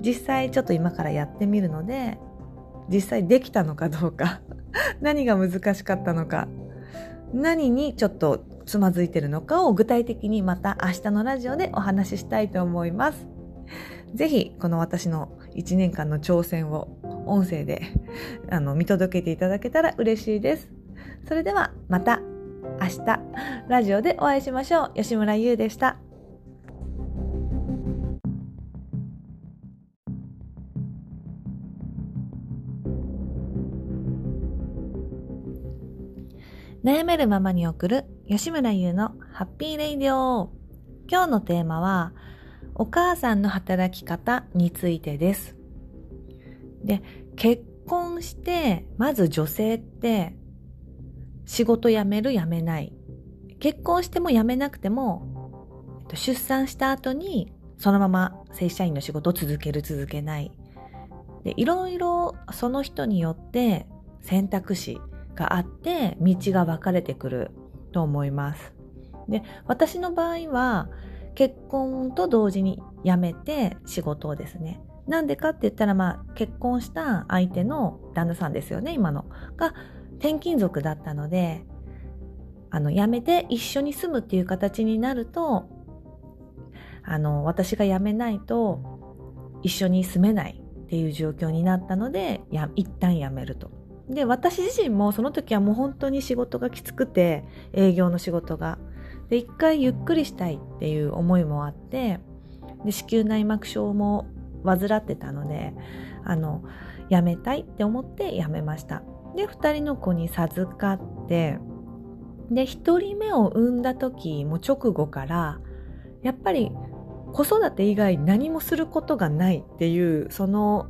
Speaker 1: 実際ちょっと今からやってみるので実際できたのかどうか何が難しかったのか何にちょっとつまずいてるのかを具体的にまた明日のラジオでお話ししたいと思います。ぜひこの私の1年間の挑戦を音声であの見届けていただけたら嬉しいです。それではまた明日ラジオでお会いしましょう。吉村優でした。悩めるままに送る吉村優のハッピーレイディオ。今日のテーマは、お母さんの働き方についてです。で、結婚して、まず女性って仕事辞める辞めない。結婚しても辞めなくても、出産した後にそのまま正社員の仕事を続ける続けない。でいろいろその人によって選択肢があって道が分かれてくると思います。で私の場合は結婚と同時に辞めて仕事をですねなんでかって言ったらまあ結婚した相手の旦那さんですよね今のが転勤族だったのであの辞めて一緒に住むっていう形になるとあの私が辞めないと一緒に住めないっていう状況になったのでや一旦辞めると。で私自身もその時はもう本当に仕事がきつくて営業の仕事が。で一回ゆっくりしたいっていう思いもあってで子宮内膜症も患ってたのであの辞めたいって思って辞めました。で2人の子に授かってで1人目を産んだ時も直後からやっぱり子育て以外何もすることがないっていうその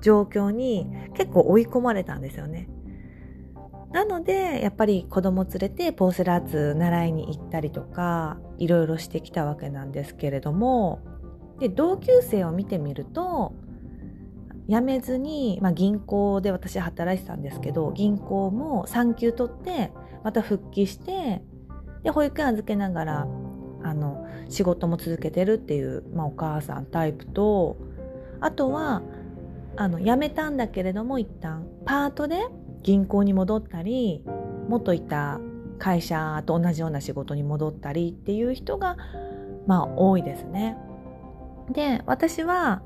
Speaker 1: 状況に結構追い込まれたんですよね。なのでやっぱり子供連れてポーセラーツ習いに行ったりとかいろいろしてきたわけなんですけれどもで同級生を見てみると辞めずに、まあ、銀行で私働いてたんですけど銀行も産休取ってまた復帰してで保育園預けながらあの仕事も続けてるっていう、まあ、お母さんタイプとあとはあの辞めたんだけれども一旦パートで銀行に戻ったり元いた会社と同じような仕事に戻ったりっていう人がまあ多いですね。で私は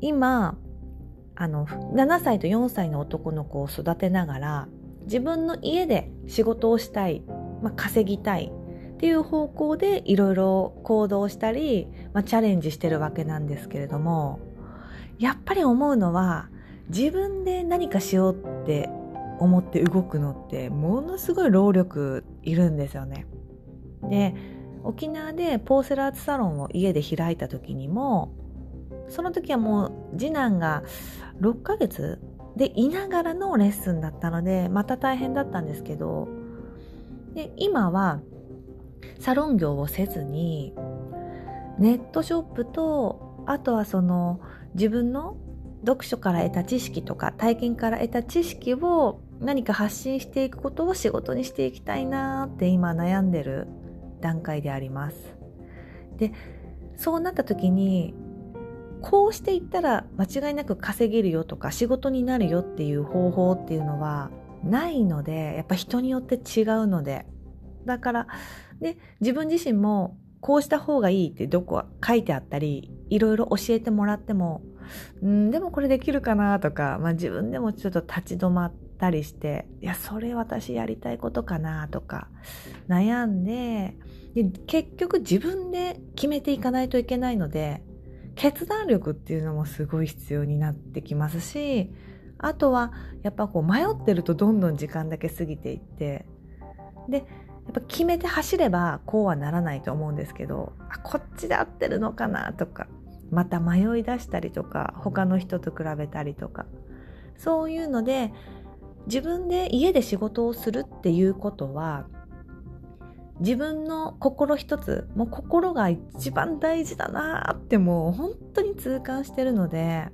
Speaker 1: 今あの7歳と4歳の男の子を育てながら自分の家で仕事をしたい、まあ、稼ぎたいっていう方向でいろいろ行動したり、まあ、チャレンジしてるわけなんですけれどもやっぱり思うのは自分で何かしようって思って動くのってものすごい労力いるんですよね。で沖縄でポーセラーツサロンを家で開いた時にもその時はもう次男が6ヶ月でいながらのレッスンだったのでまた大変だったんですけどで今はサロン業をせずにネットショップとあとはその自分の読書から得た知識とか体験から得た知識を何か発信していくことを仕事にしていきたいなって今悩んでる段階であります。でそうなった時にこうしていったら間違いなく稼げるよとか仕事になるよっていう方法っていうのはないのでやっぱ人によって違うのでだからで自分自身もこうした方がいいってどこか書いてあったりいろいろ教えてもらってもうんでもこれできるかなとか、まあ、自分でもちょっと立ち止まったりしていやそれ私やりたいことかなとか悩んでで結局自分で決めていかないといけないので決断力っていうのもすごい必要になってきますしあとはやっぱこう迷ってるとどんどん時間だけ過ぎていってでやっぱ決めて走ればこうはならないと思うんですけどあこっちで合ってるのかなとかまた迷い出したりとか他の人と比べたりとか。そういうので自分で家で仕事をするっていうことは自分の心一つもう心が一番大事だなってもう本当に痛感してるので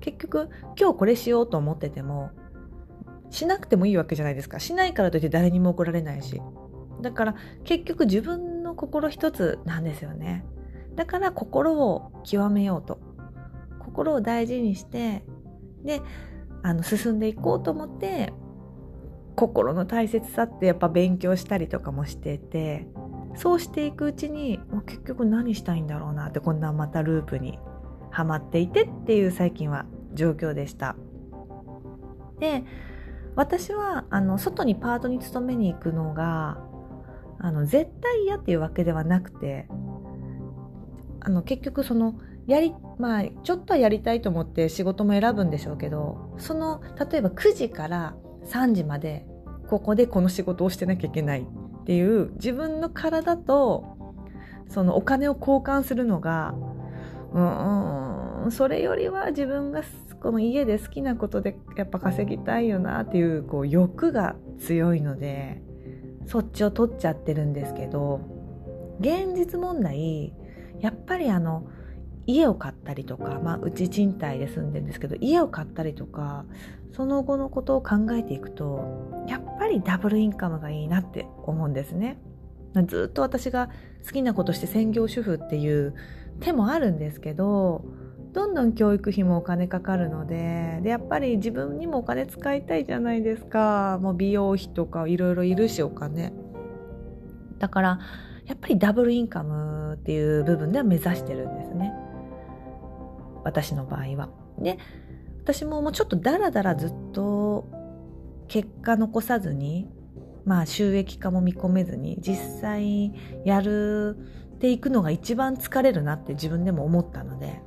Speaker 1: 結局今日これしようと思っててもしなくてもいいわけじゃないですか。しないからといって誰にも怒られないし。だから結局自分の心一つなんですよねだから心を極めようと心を大事にしてであの進んでいこうと思って心の大切さってやっぱ勉強したりとかもしててそうしていくうちに結局何したいんだろうなってこんなまたループにはまっていてっていう最近は状況でした。で私はあの外にパートに勤めに行くのがあの絶対嫌っていうわけではなくてあの結局そのやりまあちょっとはやりたいと思って仕事も選ぶんでしょうけどその例えば9時から3時までここでこの仕事をしてなきゃいけないっていう自分の体とそのお金を交換するのがうんそれよりは自分がこの家で好きなことでやっぱ稼ぎたいよなっていうこう欲が強いのでそっちを取っちゃってるんですけど現実問題やっぱりあの家を買ったりとか、まあ、うち賃貸で住んでるんですけど家を買ったりとかその後のことを考えていくとやっぱりダブルインカムがいいなって思うんですね。ずっと私が好きなことして専業主婦っていう手もあるんですけどどんどん教育費もお金かかるのででやっぱり自分にもお金使いたいじゃないですか。もう美容費とかいろいろいるしお金。だからやっぱりダブルインカムっていう部分では目指してるんですね。私の場合は。で私ももうちょっとダラダラずっと結果残さずにまあ収益化も見込めずに実際やるっていくのが一番疲れるなって自分でも思ったので。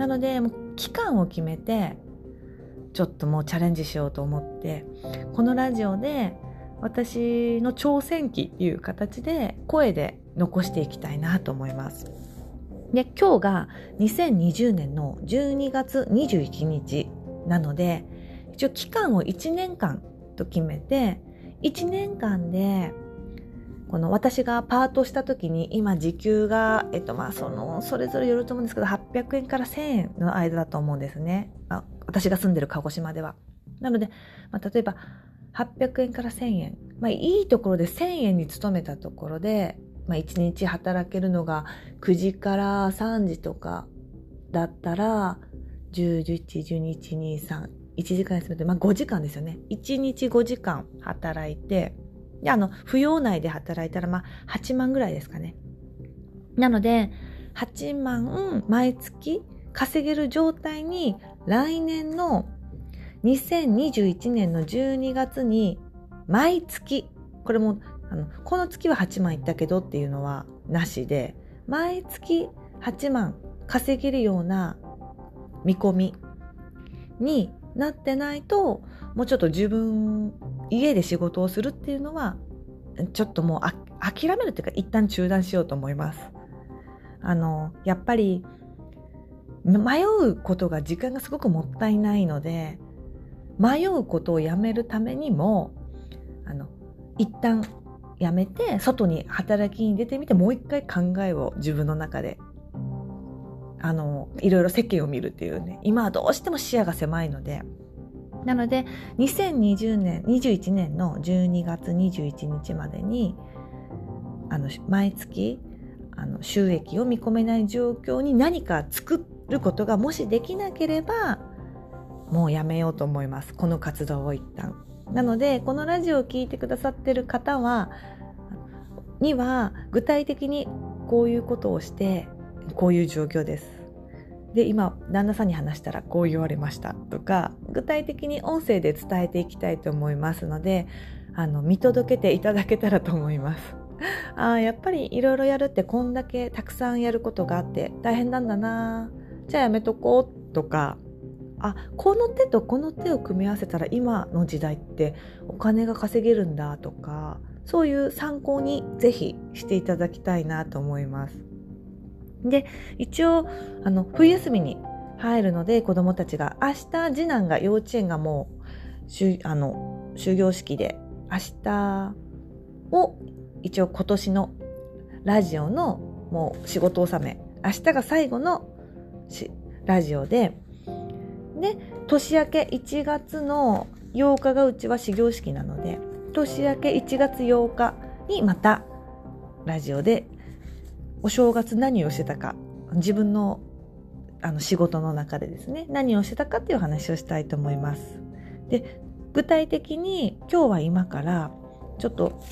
Speaker 1: なのでもう期間を決めてちょっともうチャレンジしようと思ってこのラジオで私の挑戦記っていう形で声で残していきたいなと思います。で今日が2020年の12月21日なので一応期間を1年間と決めて1年間でこの私がパートした時に今時給が、えっとまあそのそれぞれよると思うんですけど800円から1000円の間だと思うんですね、まあ、私が住んでる鹿児島では。なので、まあ、例えば800円から1000円、まあ、いいところで1000円に勤めたところでまあ、1日働けるのが9時から3時とかだったら10、11、12、1、2、3、1時間休めて、まあ、5時間ですよね。1日5時間働いて、で、あの、扶養内で働いたら、まあ、8万ぐらいですかね。なので、8万毎月稼げる状態に来年の2021年の12月に毎月、これもあのこの月は8万いったけどっていうのはなしで毎月8万稼げるような見込みになってないともうちょっと自分家で仕事をするっていうのはちょっともう諦めるっていうか一旦中断しようと思います。あのやっぱり迷うことが時間がすごくもったいないので迷うことをやめるためにもあの一旦やめて外に働きに出てみてもう一回考えを自分の中で。あのいろいろ世間を見るっていうね。今はどうしても視野が狭いので。なので2020年21年の12月21日までにあの毎月あの収益を見込めない状況に何か作ることがもしできなければもうやめようと思います。この活動を一旦。なのでこのラジオを聴いてくださってる方はには具体的にこういうことをしてこういう状況です。で今旦那さんに話したらこう言われましたとか具体的に音声で伝えていきたいと思いますのであの見届けていただけたらと思います。あやっぱりいろいろやるってこんだけたくさんやることがあって大変なんだなじゃあやめとこうとかあこの手とこの手を組み合わせたら今の時代ってお金が稼げるんだとかそういう参考にぜひしていただきたいなと思います。で一応あの冬休みに入るので子どもたちが明日次男が幼稚園がもうあの終業式で明日を一応今年のラジオのもう仕事納め明日が最後のラジオでで年明け1月の8日がうちは始業式なので年明け1月8日にまたラジオでお正月何をしてたか自分のあの仕事の中でですね何をしてたかっていう話をしたいと思います。で具体的に今日は今からちょっと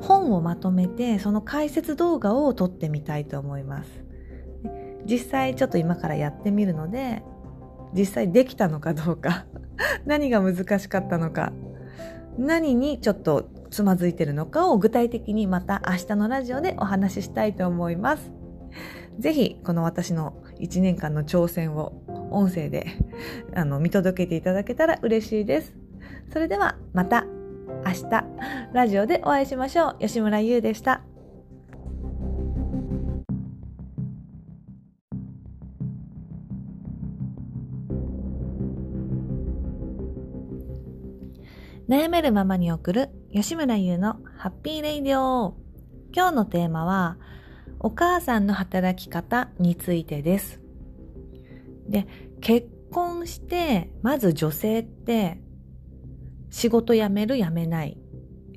Speaker 1: 本をまとめてその解説動画を撮ってみたいと思います。実際ちょっと今からやってみるので実際できたのかどうか [laughs] 何が難しかったのか何にちょっとつまずいてるのかを具体的にまた明日のラジオでお話ししたいと思います。ぜひこの私の1年間の挑戦を音声で [laughs] あの見届けていただけたら嬉しいです。それではまた明日ラジオでお会いしましょう。吉村優でした。悩めるままに送る吉村優のハッピーレイディオ。今日のテーマは、お母さんの働き方についてです。で、結婚して、まず女性って仕事辞める辞めない。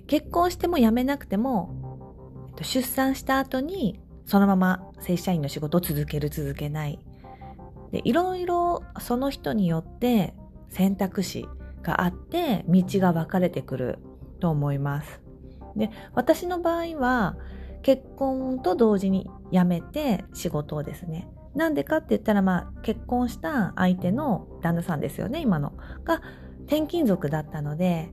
Speaker 1: 結婚しても辞めなくても、出産した後にそのまま正社員の仕事を続ける続けない。で、いろいろその人によって選択肢があって道が分かれてくると思います。で私の場合は結婚と同時に辞めて仕事をですねなんでかって言ったらまあ結婚した相手の旦那さんですよね今のが転勤族だったので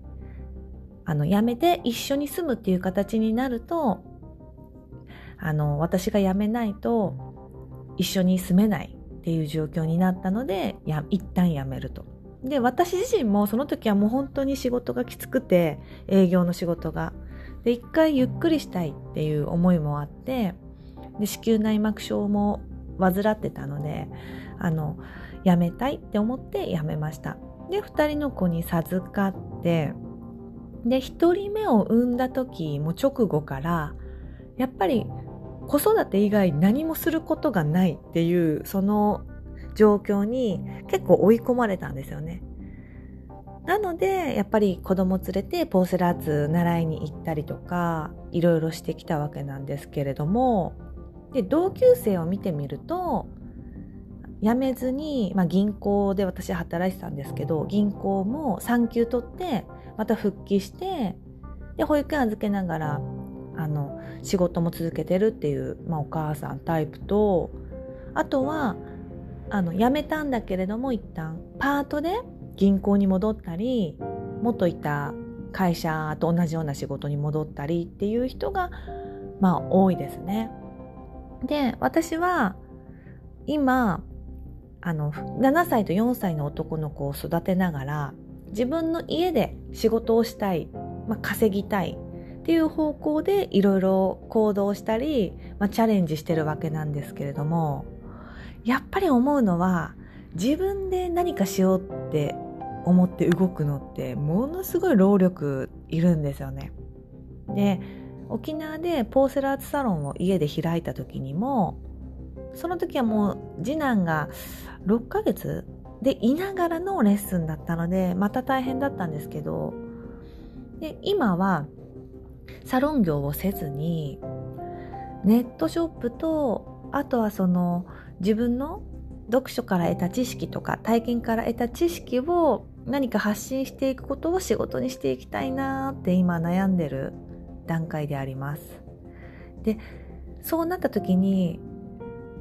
Speaker 1: あの辞めて一緒に住むっていう形になるとあの私が辞めないと一緒に住めないっていう状況になったのでや一旦辞めると。で私自身もその時はもう本当に仕事がきつくて営業の仕事が。で一回ゆっくりしたいっていう思いもあってで子宮内膜症も患ってたのであの辞めたいって思って辞めました。で2人の子に授かってで1人目を産んだ時も直後からやっぱり子育て以外何もすることがないっていうその状況に結構追い込まれたんですよね。なのでやっぱり子供連れてポーセラーツ習いに行ったりとかいろいろしてきたわけなんですけれどもで同級生を見てみると辞めずに、まあ、銀行で私働いてたんですけど銀行も産休取ってまた復帰してで保育園預けながらあの仕事も続けてるっていう、まあ、お母さんタイプとあとはあの辞めたんだけれども一旦パートで銀行に戻ったり元いた会社と同じような仕事に戻ったりっていう人がまあ多いですね。で私は今あの7歳と4歳の男の子を育てながら自分の家で仕事をしたい、まあ、稼ぎたいっていう方向でいろいろ行動したり、まあ、チャレンジしてるわけなんですけれどもやっぱり思うのは自分で何かしようって思って動くのってものすごい労力いるんですよね。で沖縄でポーセラーツサロンを家で開いた時にもその時はもう次男が6ヶ月でいながらのレッスンだったのでまた大変だったんですけどで今はサロン業をせずにネットショップとあとはその自分の読書から得た知識とか体験から得た知識を何か発信していくことを仕事にしていきたいなって今悩んでる段階であります。でそうなった時に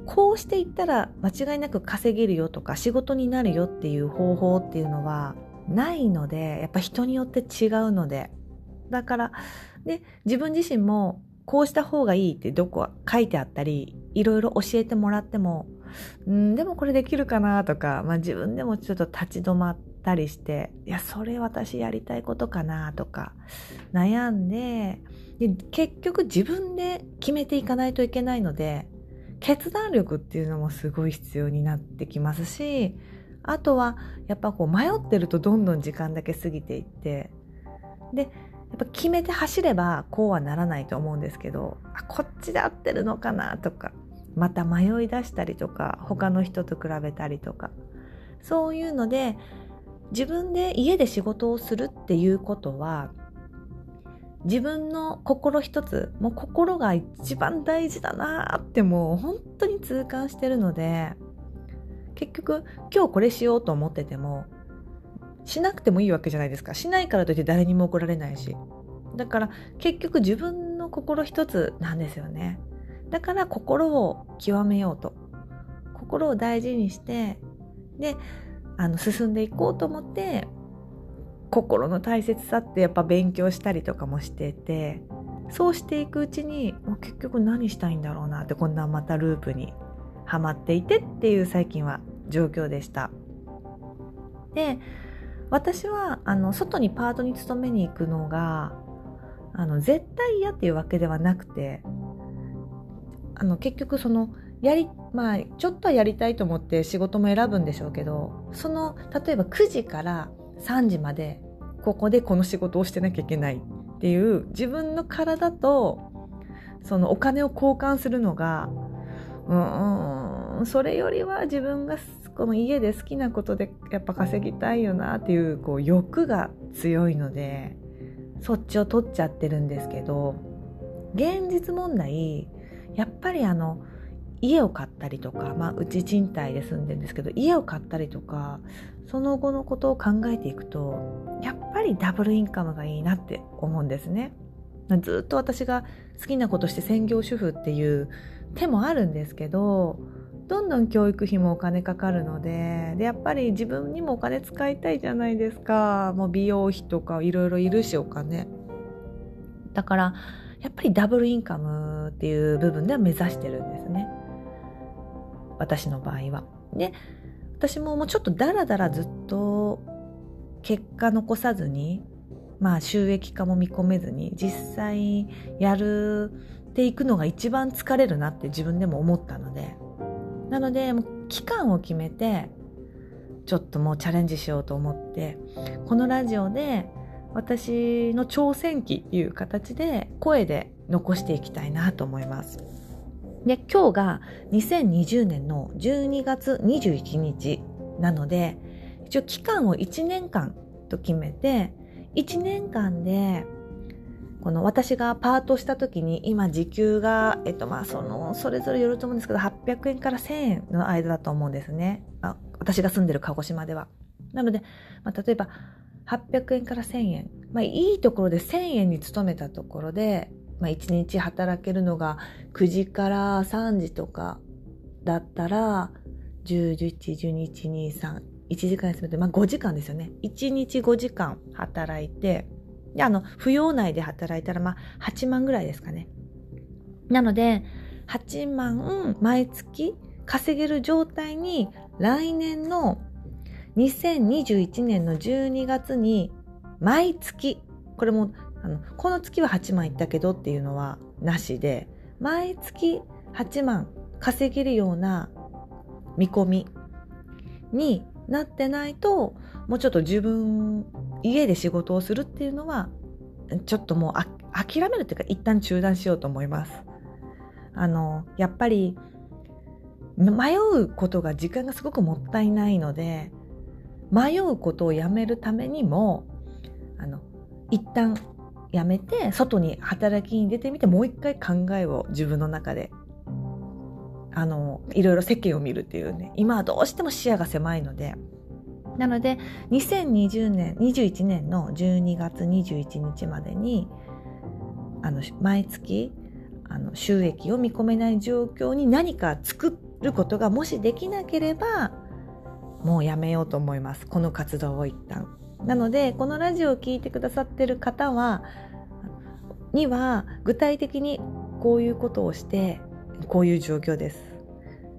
Speaker 1: こうしていったら間違いなく稼げるよとか仕事になるよっていう方法っていうのはないのでやっぱ人によって違うのでだからで自分自身もこうした方がいいってどこ書いてあったりいろいろ教えてもらってもんでもこれできるかなとか、まあ、自分でもちょっと立ち止まったりしていやそれ私やりたいことかなとか悩んでで結局自分で決めていかないといけないので決断力っていうのもすごい必要になってきますしあとはやっぱこう迷ってるとどんどん時間だけ過ぎていってでやっぱ決めて走ればこうはならないと思うんですけどあこっちで合ってるのかなとかまた迷い出したりとか他の人と比べたりとかそういうので自分で家で仕事をするっていうことは自分の心一つもう心が一番大事だなってもう本当に痛感してるので結局今日これしようと思っててもしなくてもいいわけじゃないですか。しないからといって誰にも怒られないし。だから結局自分の心一つなんですよね。だから心を極めようと。心を大事にしてであの進んでいこうと思って心の大切さってやっぱ勉強したりとかもしててそうしていくうちに結局何したいんだろうなってこんなまたループにはまっていてっていう最近は状況でした。で私はあの外にパートに勤めに行くのがあの絶対嫌っていうわけではなくてあの結局そのやりまあちょっとはやりたいと思って仕事も選ぶんでしょうけどその例えば9時から3時までここでこの仕事をしてなきゃいけないっていう自分の体とそのお金を交換するのがうんそれよりは自分がこの家で好きなことでやっぱ稼ぎたいよなっていうこう欲が強いのでそっちを取っちゃってるんですけど現実問題やっぱりあの家を買ったりとか、まあ、うち賃貸で住んでるんですけど家を買ったりとかその後のことを考えていくとやっぱりダブルインカムがいいなって思うんですね。ずっと私が好きなことして専業主婦っていう手もあるんですけどどんどん教育費もお金かかるのででやっぱり自分にもお金使いたいじゃないですか。もう美容費とかいろいろいるしお金。だからやっぱりダブルインカムっていう部分では目指してるんですね。私の場合は。で私ももうちょっとダラダラずっと結果残さずにまあ収益化も見込めずに実際やるっていくのが一番疲れるなって自分でも思ったので。なのでもう期間を決めてちょっともうチャレンジしようと思ってこのラジオで私の挑戦記っていう形で声で残していきたいなと思います。で今日が2020年の12月21日なので一応期間を1年間と決めて1年間でこの私がパートした時に今時給が、えっとまあそのそれぞれよると思うんですけど800円から1000円の間だと思うんですねあ私が住んでる鹿児島では。なので、まあ、例えば800円から1000円、まあ、いいところで1000円に勤めたところでまあ、1日働けるのが9時から3時とかだったら10、11、12、1、2、3、1時間休めて、まあ5時間ですよね。1日5時間働いて、で、あの、扶養内で働いたら、まあ8万ぐらいですかね。なので、8万毎月稼げる状態に来年の2021年の12月に毎月、これもあのこの月は8万いったけどっていうのはなしで毎月8万稼げるような見込みになってないともうちょっと自分家で仕事をするっていうのはちょっともう諦めるっていうか一旦中断しようと思います。あのやっぱり迷うことが時間がすごくもったいないので迷うことをやめるためにもあの一旦やめて外に働きに出てみてもう一回考えを自分の中であのいろいろ世間を見るっていうね今はどうしても視野が狭いのでなので2020年21年の12月21日までにあの毎月あの収益を見込めない状況に何か作ることがもしできなければもうやめようと思いますこの活動を一旦なのでこのラジオを聴いてくださってる方はには具体的にこういうことをしてこういう状況です。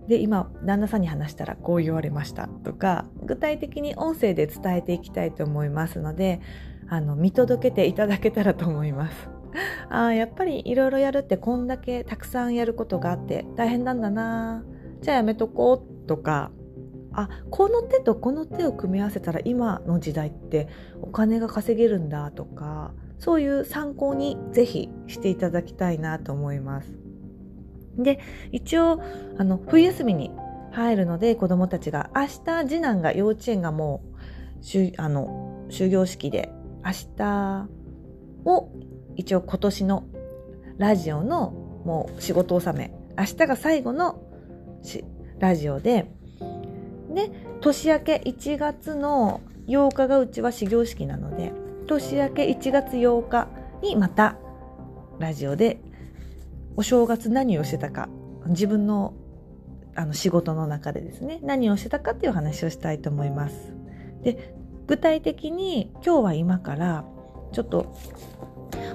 Speaker 1: で今旦那さんに話したらこう言われましたとか具体的に音声で伝えていきたいと思いますのであの見届けていただけたらと思います。[laughs] あやっぱりいろいろやるってこんだけたくさんやることがあって大変なんだなじゃあやめとこうとかあこの手とこの手を組み合わせたら今の時代ってお金が稼げるんだとかそういう参考にぜひしていただきたいなと思います。で一応あの冬休みに入るので子どもたちが明日次男が幼稚園がもうしゅあの終業式で明日を一応今年のラジオのもう仕事納め明日が最後のラジオでで年明け1月の8日がうちは始業式なので年明け1月8日にまたラジオでお正月何をしてたか自分のあの仕事の中でですね何をしてたかっていう話をしたいと思います。で具体的に今日は今からちょっと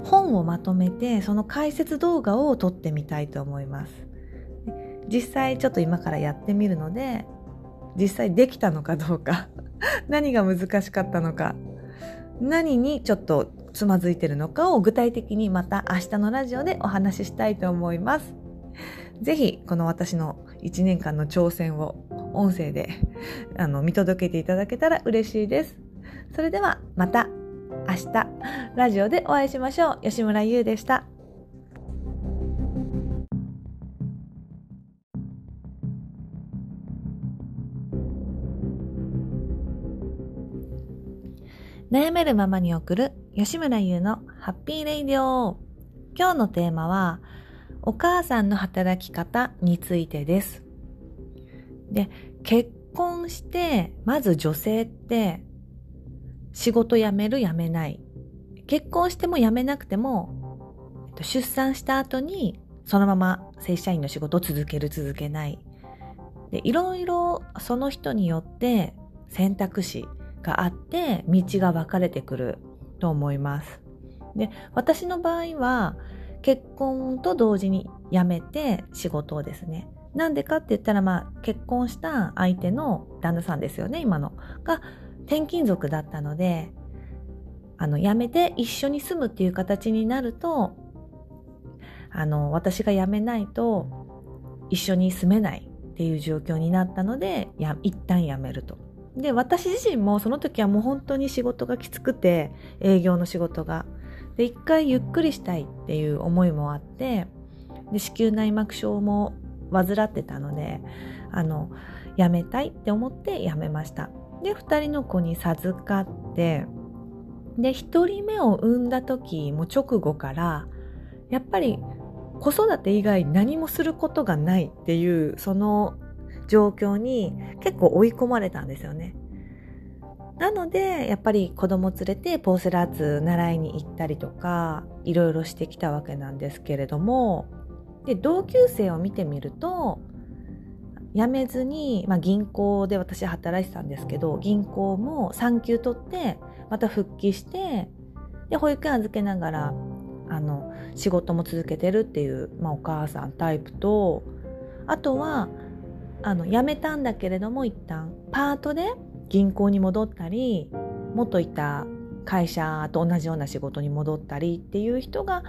Speaker 1: 本をまとめてその解説動画を撮ってみたいと思います。実際ちょっと今からやってみるので実際できたのかどうか何が難しかったのか何にちょっとつまずいてるのかを具体的にまた明日のラジオでお話ししたいと思います。ぜひこの私の1年間の挑戦を音声であの見届けていただけたら嬉しいです。それではまた明日ラジオでお会いしましょう。吉村優でした。悩めるままに送る吉村優のハッピーレイディオ。今日のテーマはお母さんの働き方についてです。で、結婚してまず女性って仕事辞める辞めない。結婚しても辞めなくても出産した後にそのまま正社員の仕事を続ける続けない。でいろいろその人によって選択肢があって道が分かれてくると思います。で私の場合は結婚と同時に辞めて仕事をですねなんでかって言ったらまあ結婚した相手の旦那さんですよね今のが転勤族だったのであの辞めて一緒に住むっていう形になるとあの私が辞めないと一緒に住めないっていう状況になったのでや一旦辞めると。で私自身もその時はもう本当に仕事がきつくて営業の仕事が。で一回ゆっくりしたいっていう思いもあってで子宮内膜症も患ってたのであの辞めたいって思って辞めました。で2人の子に授かってで1人目を産んだ時も直後からやっぱり子育て以外何もすることがないっていうその状況に結構追い込まれたんですよね。なのでやっぱり子供連れてポーセラーツ習いに行ったりとかいろいろしてきたわけなんですけれどもで同級生を見てみると辞めずに、まあ、銀行で私働いてたんですけど銀行も産休取ってまた復帰してで保育園預けながらあの仕事も続けてるっていう、まあ、お母さんタイプとあとはあの辞めたんだけれども一旦パートで銀行に戻ったり元いた会社と同じような仕事に戻ったりっていう人が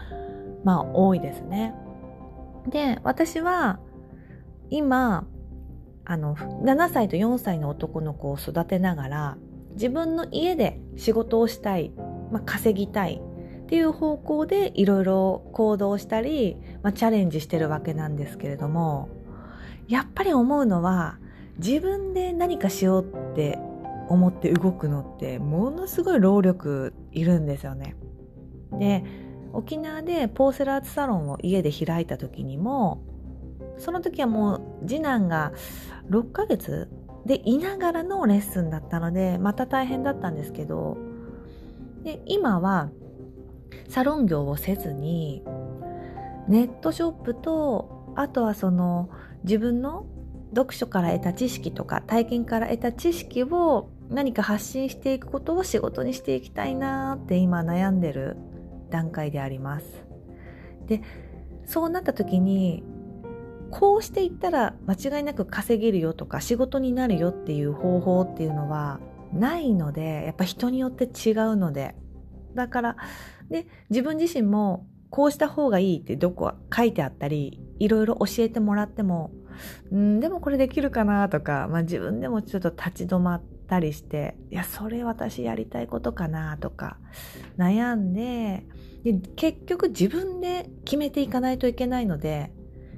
Speaker 1: まあ多いですね。で私は今あの7歳と4歳の男の子を育てながら自分の家で仕事をしたい、まあ、稼ぎたいっていう方向でいろいろ行動したり、まあ、チャレンジしてるわけなんですけれどもやっぱり思うのは自分で何かしようって思って動くのってものすごい労力いるんですよね。で沖縄でポーセラーツサロンを家で開いた時にもその時はもう次男が6ヶ月でいながらのレッスンだったのでまた大変だったんですけどで今はサロン業をせずにネットショップとあとはその自分の読書から得た知識とか体験から得た知識を何か発信していくことを仕事にしていきたいなって今悩んでる段階であります。でそうなった時にこうしていったら間違いなく稼げるよとか仕事になるよっていう方法っていうのはないのでやっぱ人によって違うのでだからで自分自身もこうした方がいいってどこか書いてあったりいろいろ教えてもらってもんでもこれできるかなとか、まあ、自分でもちょっと立ち止まったりしていやそれ私やりたいことかなとか悩んでで結局自分で決めていかないといけないので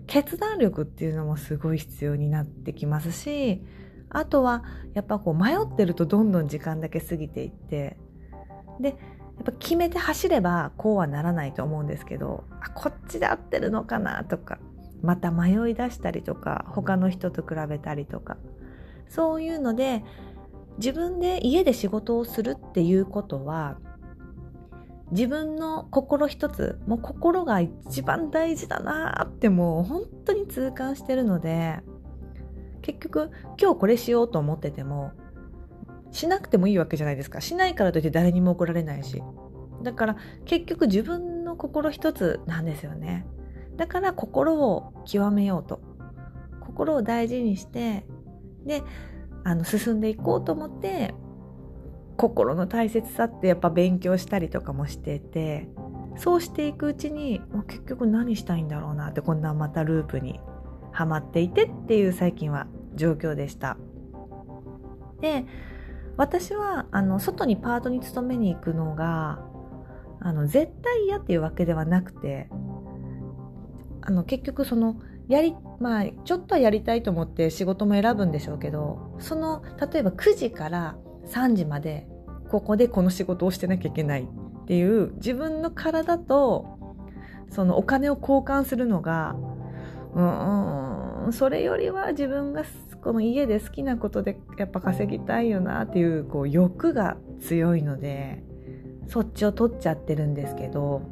Speaker 1: 決断力っていうのもすごい必要になってきますしあとはやっぱこう迷ってるとどんどん時間だけ過ぎていってでやっぱ決めて走ればこうはならないと思うんですけどあこっちで合ってるのかなとかまた迷い出したりとか他の人と比べたりとかそういうので自分で家で仕事をするっていうことは自分の心一つもう心が一番大事だなってもう本当に痛感してるので結局今日これしようと思っててもしなくてもいいわけじゃないですか。しないからといって誰にも怒られないし。だから結局自分の心一つなんですよね。だから心を極めようと。心を大事にしてであの進んでいこうと思って心の大切さってやっぱ勉強したりとかもしててそうしていくうちにもう結局何したいんだろうなってこんなまたループにはまっていてっていう最近は状況でした。で私はあの外にパートに勤めに行くのがあの絶対嫌っていうわけではなくてあの結局そのやりまあちょっとはやりたいと思って仕事も選ぶんでしょうけどその例えば9時から3時までここでこの仕事をしてなきゃいけないっていう自分の体とそのお金を交換するのがうんそれよりは自分がこの家で好きなことでやっぱ稼ぎたいよなっていうこう欲が強いのでそっちを取っちゃってるんですけど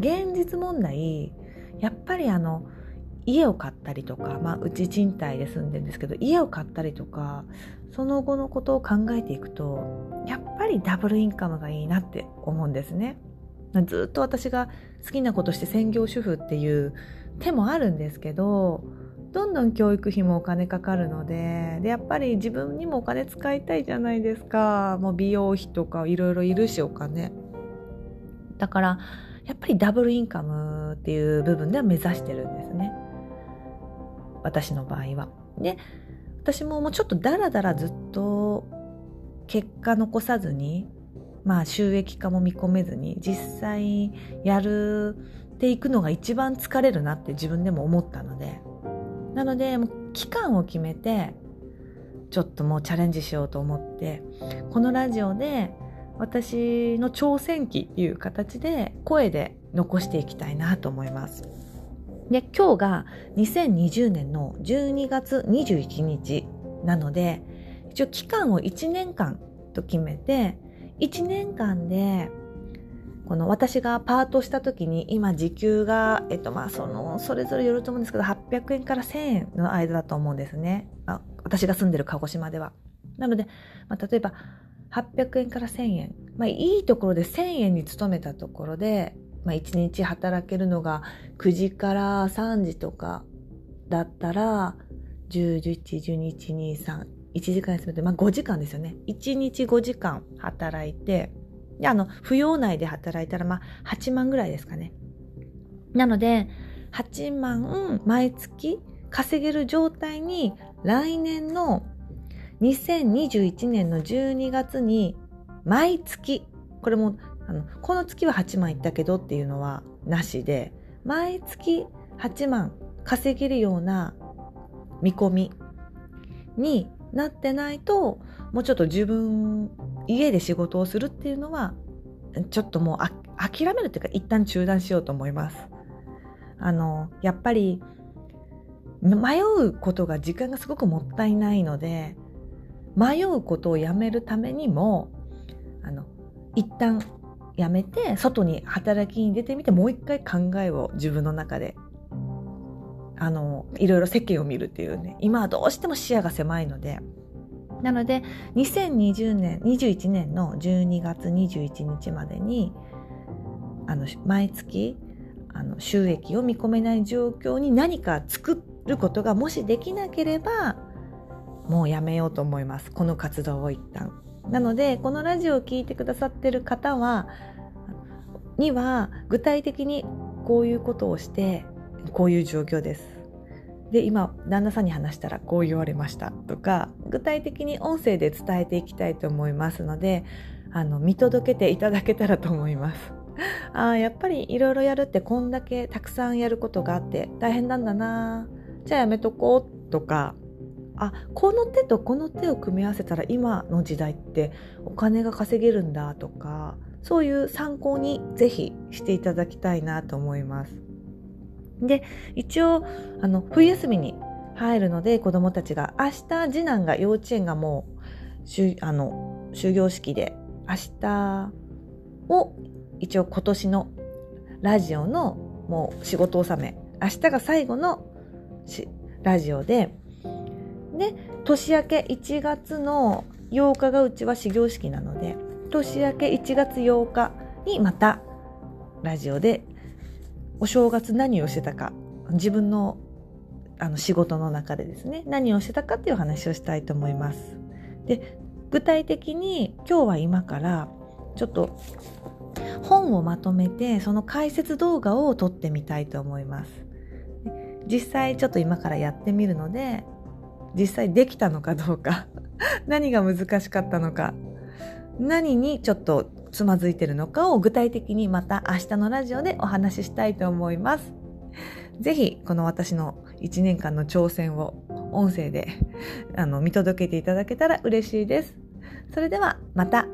Speaker 1: 現実問題やっぱりあの家を買ったりとか、まあ、うち賃貸で住んでるんですけど家を買ったりとかその後のことを考えていくとやっぱりダブルインカムがいいなって思うんですね。ずっと私が好きなことして専業主婦っていう手もあるんですけどどんどん教育費もお金かかるのででやっぱり自分にもお金使いたいじゃないですか。もう美容費とかいろいろいるしお金。だからやっぱりダブルインカムっていう部分では目指してるんですね。私の場合は。で私ももうちょっとダラダラずっと結果残さずにまあ収益化も見込めずに実際やるっていくのが一番疲れるなって自分でも思ったので。なのでもう期間を決めてちょっともうチャレンジしようと思ってこのラジオで私の挑戦記っていう形で声で残していきたいなと思います。で今日が2020年の12月21日なので一応期間を1年間と決めて1年間でこの私がパートした時に今時給が、えっとまあ、そのそれぞれよると思うんですけど800円から1000円の間だと思うんですねあ私が住んでる鹿児島では。なので、まあ、例えば800円から1000円、まあ、いいところで1000円に勤めたところでまあ、1日働けるのが9時から3時とかだったら10、11、12、1、2、3、1時間休めて、まあ、5時間ですよね。1日5時間働いて、で、あの、扶養内で働いたら、まあ、8万ぐらいですかね。なので、8万毎月稼げる状態に来年の2021年の12月に毎月、これもあのこの月は8万いったけどっていうのはなしで毎月8万稼げるような見込みになってないともうちょっと自分家で仕事をするっていうのはちょっともう諦めるっていうか一旦中断しようと思います。あのやっぱり迷うことが時間がすごくもったいないので迷うことをやめるためにもあの一旦やめて外に働きに出てみてもう一回考えを自分の中であのいろいろ世間を見るっていうね今はどうしても視野が狭いのでなので2020年21年の12月21日までにあの毎月あの収益を見込めない状況に何か作ることがもしできなければもうやめようと思います。この活動を一旦。なのでこのラジオを聴いてくださってる方はには具体的にこういうことをしてこういう状況です。で今旦那さんに話したらこう言われましたとか具体的に音声で伝えていきたいと思いますのであの見届けていただけたらと思います。[laughs] あやっぱりいろいろやるってこんだけたくさんやることがあって大変なんだなじゃあやめとこうとかあこの手とこの手を組み合わせたら今の時代ってお金が稼げるんだとかそういう参考にぜひしていただきたいなと思います。で一応あの冬休みに入るので子どもたちが明日次男が幼稚園がもうしあの終業式で明日を一応今年のラジオのもう仕事納め明日が最後のラジオでで年明け1月の8日がうちは始業式なので年明け1月8日にまたラジオでお正月何をしてたか自分のあの仕事の中でですね何をしてたかっていう話をしたいと思います。で具体的に今日は今からちょっと本をまとめてその解説動画を撮ってみたいと思います。実際ちょっと今からやってみるので実際できたのかどうか何が難しかったのか何にちょっとつまずいてるのかを具体的にまた明日のラジオでお話ししたいと思います。ぜひこの私の1年間の挑戦を音声であの見届けていただけたら嬉しいです。それではまた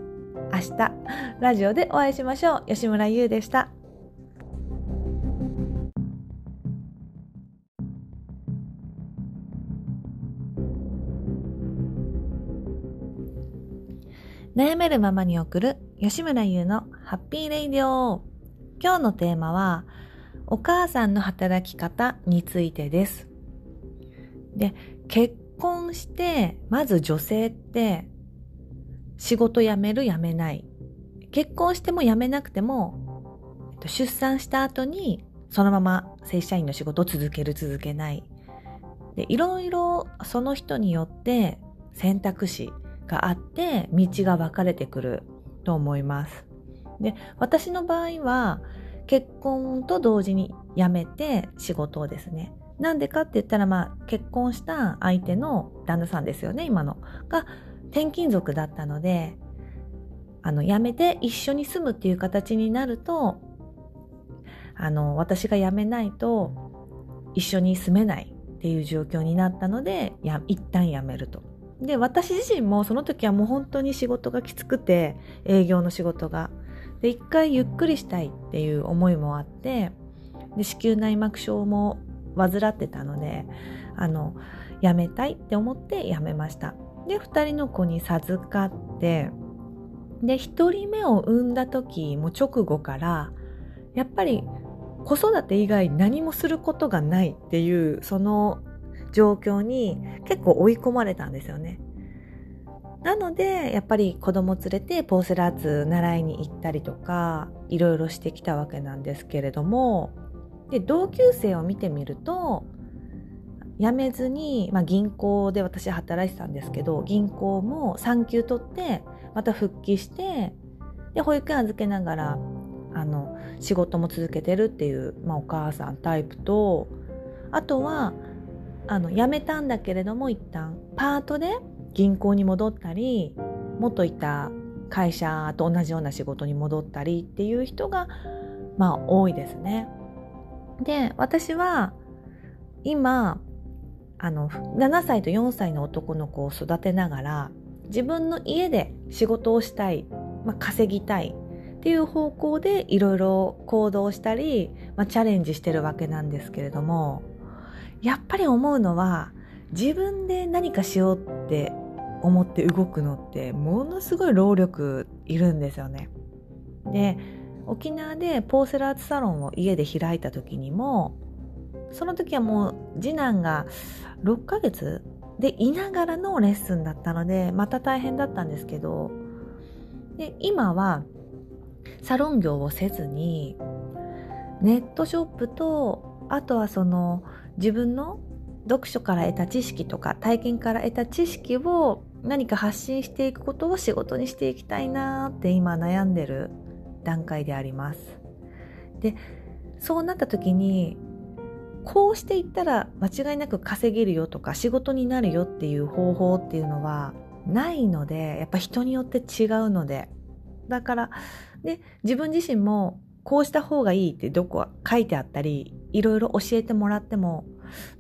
Speaker 1: 明日ラジオでお会いしましょう。吉村優でした。悩めるままに送る吉村優のハッピーレイディオ。今日のテーマはお母さんの働き方についてです。で結婚してまず女性って仕事辞める辞めない。結婚しても辞めなくても出産した後にそのまま正社員の仕事を続ける続けない。でいろいろその人によって選択肢があって道が分かれてくる。と思います。で私の場合は結婚と同時に辞めて仕事をですねなんでかって言ったらまあ結婚した相手の旦那さんですよね今のが転勤族だったのであの辞めて一緒に住むっていう形になるとあの私が辞めないと一緒に住めないっていう状況になったのでや一旦辞めると。で私自身もその時はもう本当に仕事がきつくて営業の仕事が。で一回ゆっくりしたいっていう思いもあってで子宮内膜症も患ってたのであの辞めたいって思って辞めました。で2人の子に授かってで1人目を産んだ時も直後からやっぱり子育て以外何もすることがないっていうその状況に結構追い込まれたんですよね。なのでやっぱり子供連れてポーセラーツ習いに行ったりとかいろいろしてきたわけなんですけれどもで同級生を見てみると辞めずに、まあ、銀行で私働いてたんですけど銀行も産休取ってまた復帰してで保育園預けながらあの仕事も続けてるっていう、まあ、お母さんタイプとあとはあの辞めたんだけれども一旦パートで銀行に戻ったり元いた会社と同じような仕事に戻ったりっていう人がまあ多いですね。で私は今あの7歳と4歳の男の子を育てながら自分の家で仕事をしたい、まあ、稼ぎたいっていう方向でいろいろ行動したり、まあ、チャレンジしてるわけなんですけれどもやっぱり思うのは自分で何かしようって思って動くのってものすごい労力いるんですよね。で沖縄でポーセラーツサロンを家で開いた時にもその時はもう次男が6ヶ月でいながらのレッスンだったのでまた大変だったんですけどで今はサロン業をせずにネットショップとあとはその自分の読書から得た知識とか体験から得た知識を何か発信していくことを仕事にしていきたいなって今悩んでる段階であります。でそうなった時にこうしていったら間違いなく稼げるよとか仕事になるよっていう方法っていうのはないのでやっぱ人によって違うのでだからで自分自身もこうした方がいいってどこか書いてあったりいろいろ教えてもらっても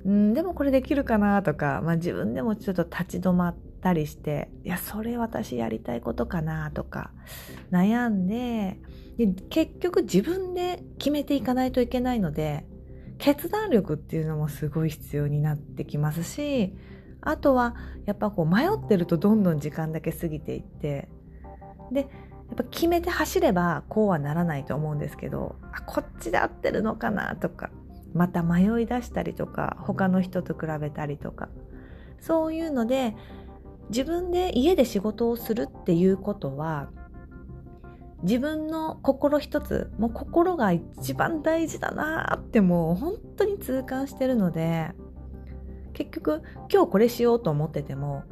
Speaker 1: んでもこれできるかなとか、まあ、自分でもちょっと立ち止まったりしていやそれ私やりたいことかなとか悩んでで結局自分で決めていかないといけないので決断力っていうのもすごい必要になってきますしあとはやっぱこう迷ってるとどんどん時間だけ過ぎていってでやっぱ決めて走ればこうはならないと思うんですけどあこっちで合ってるのかなとかまた迷い出したりとか他の人と比べたりとかそういうので自分で家で仕事をするっていうことは自分の心一つもう心が一番大事だなってもう本当に痛感してるので結局今日これしようと思ってても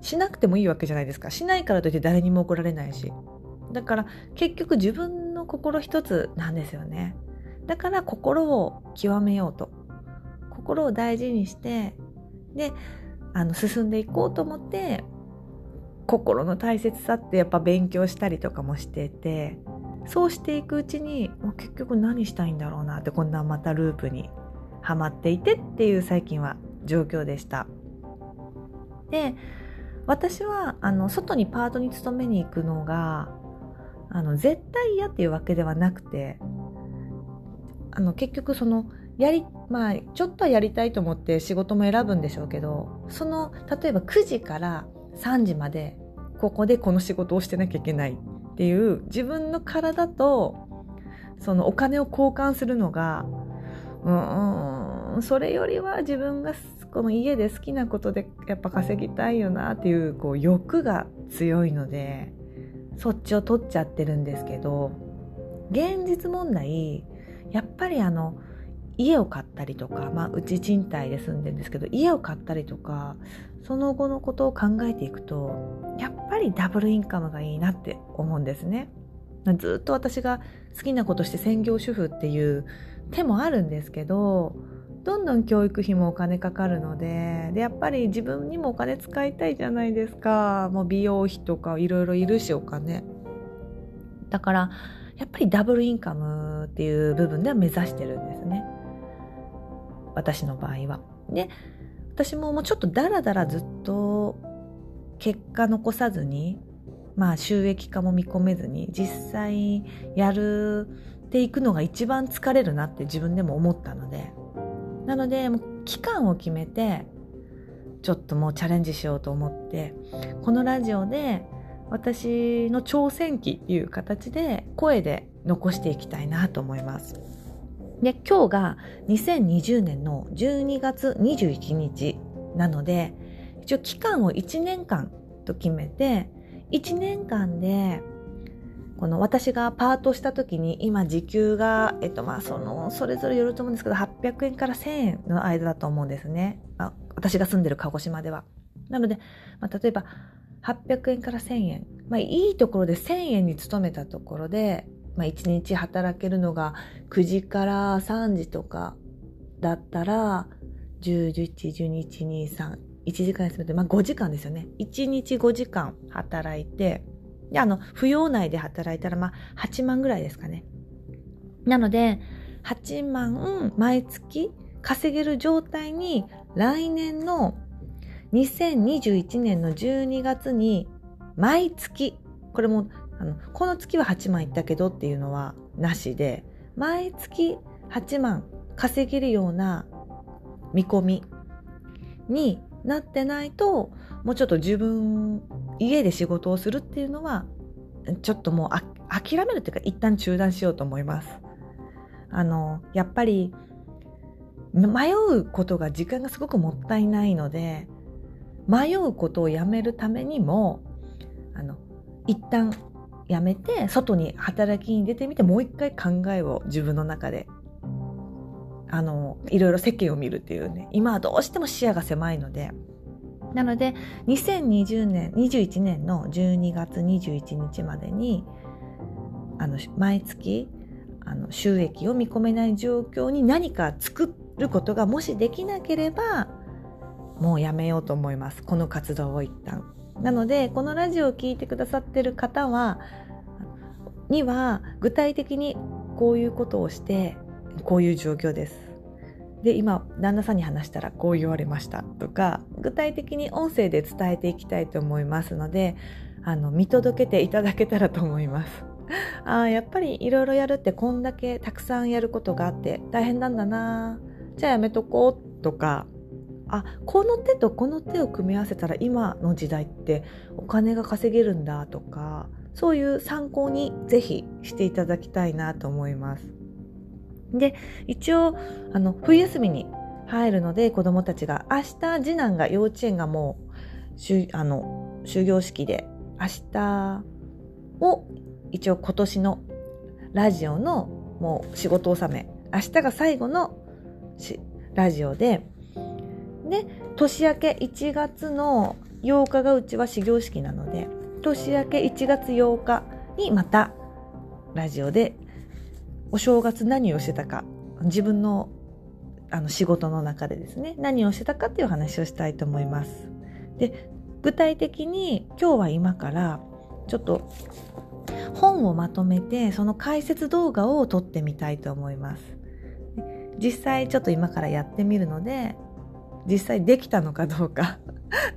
Speaker 1: しなくてもいいわけじゃないですか。しないからといって誰にも怒られないし。だから結局自分の心一つなんですよね。だから心を極めようと。心を大事にしてであの進んでいこうと思って心の大切さってやっぱ勉強したりとかもしててそうしていくうちに結局何したいんだろうなってこんなまたループにはまっていてっていう最近は状況でした。で私はあの外にパートに勤めに行くのがあの絶対嫌っていうわけではなくてあの結局そのやりまあちょっとはやりたいと思って仕事も選ぶんでしょうけどその例えば9時から3時までここでこの仕事をしてなきゃいけないっていう自分の体とそのお金を交換するのがうんそれよりは自分がこの家で好きなことでやっぱ稼ぎたいよなっていうこう欲が強いのでそっちを取っちゃってるんですけど現実問題やっぱりあの家を買ったりとか、まあ、うち賃貸で住んでるんですけど家を買ったりとかその後のことを考えていくとやっぱりダブルインカムがいいなって思うんですね。ずっと私が好きなことして専業主婦っていう手もあるんですけどどんどん教育費もお金かかるのででやっぱり自分にもお金使いたいじゃないですか。もう美容費とかいろいろいるしお金。だからやっぱりダブルインカムっていう部分では目指してるんですね。私の場合は。で私ももうちょっとダラダラずっと結果残さずにまあ収益化も見込めずに実際やるっていくのが一番疲れるなって自分でも思ったので。なのでもう期間を決めてちょっともうチャレンジしようと思ってこのラジオで私の挑戦記っていう形で声で残していきたいなと思います。で今日が2020年の12月21日なので一応期間を1年間と決めて1年間でこの私がパートした時に今時給が、えっとまあそのそれぞれよると思うんですけど800円から1000円の間だと思うんですね。あ私が住んでる鹿児島では。なので、まあ、例えば800円から1000円、まあ、いいところで1000円に勤めたところでまあ、1日働けるのが9時から3時とかだったら10、11、12、1、2、3、1時間休めて、まあ5時間ですよね。1日5時間働いて、で、あの、扶養内で働いたら、まあ8万ぐらいですかね。なので、8万毎月稼げる状態に来年の2021年の12月に毎月、これもあのこの月は8万いったけどっていうのはなしで毎月8万稼げるような見込みになってないともうちょっと自分家で仕事をするっていうのはちょっともう諦めるっていうか一旦中断しようと思います。あのやっぱり迷うことが時間がすごくもったいないので迷うことをやめるためにもあの一旦やめて外に働きに出てみてもう一回考えを自分の中であのいろいろ世間を見るっていうね今はどうしても視野が狭いのでなので2020年21年の12月21日までにあの毎月あの収益を見込めない状況に何か作ることがもしできなければもうやめようと思います。この活動を一旦。なのでこのラジオを聴いてくださってる方はには具体的にこういうことをしてこういう状況です。で今旦那さんに話したらこう言われましたとか具体的に音声で伝えていきたいと思いますのであの見届けていただけたらと思いますあやっぱりいろいろやるってこんだけたくさんやることがあって大変なんだなじゃあやめとこうとかあこの手とこの手を組み合わせたら今の時代ってお金が稼げるんだとかそういう参考にぜひしていただきたいなと思います。で一応あの冬休みに入るので子どもたちが明日次男が幼稚園がもうしあの終業式で明日を一応今年のラジオのもう仕事納め明日が最後のラジオでで年明け1月の8日がうちは始業式なので年明け1月8日にまたラジオでお正月何をしてたか自分のあの仕事の中でですね何をしてたかっていう話をしたいと思います。で具体的に今日は今からちょっと本をまとめてその解説動画を撮ってみたいと思います。実際ちょっと今からやってみるので実際できたのかどうか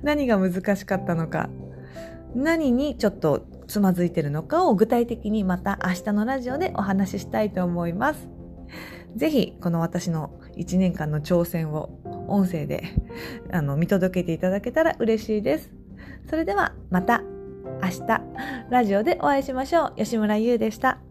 Speaker 1: 何が難しかったのか何にちょっとつまずいてるのかを具体的にまた明日のラジオでお話ししたいと思います。ぜひこの私の1年間の挑戦を音声であの見届けていただけたら嬉しいです。それではまた明日ラジオでお会いしましょう。吉村優でした。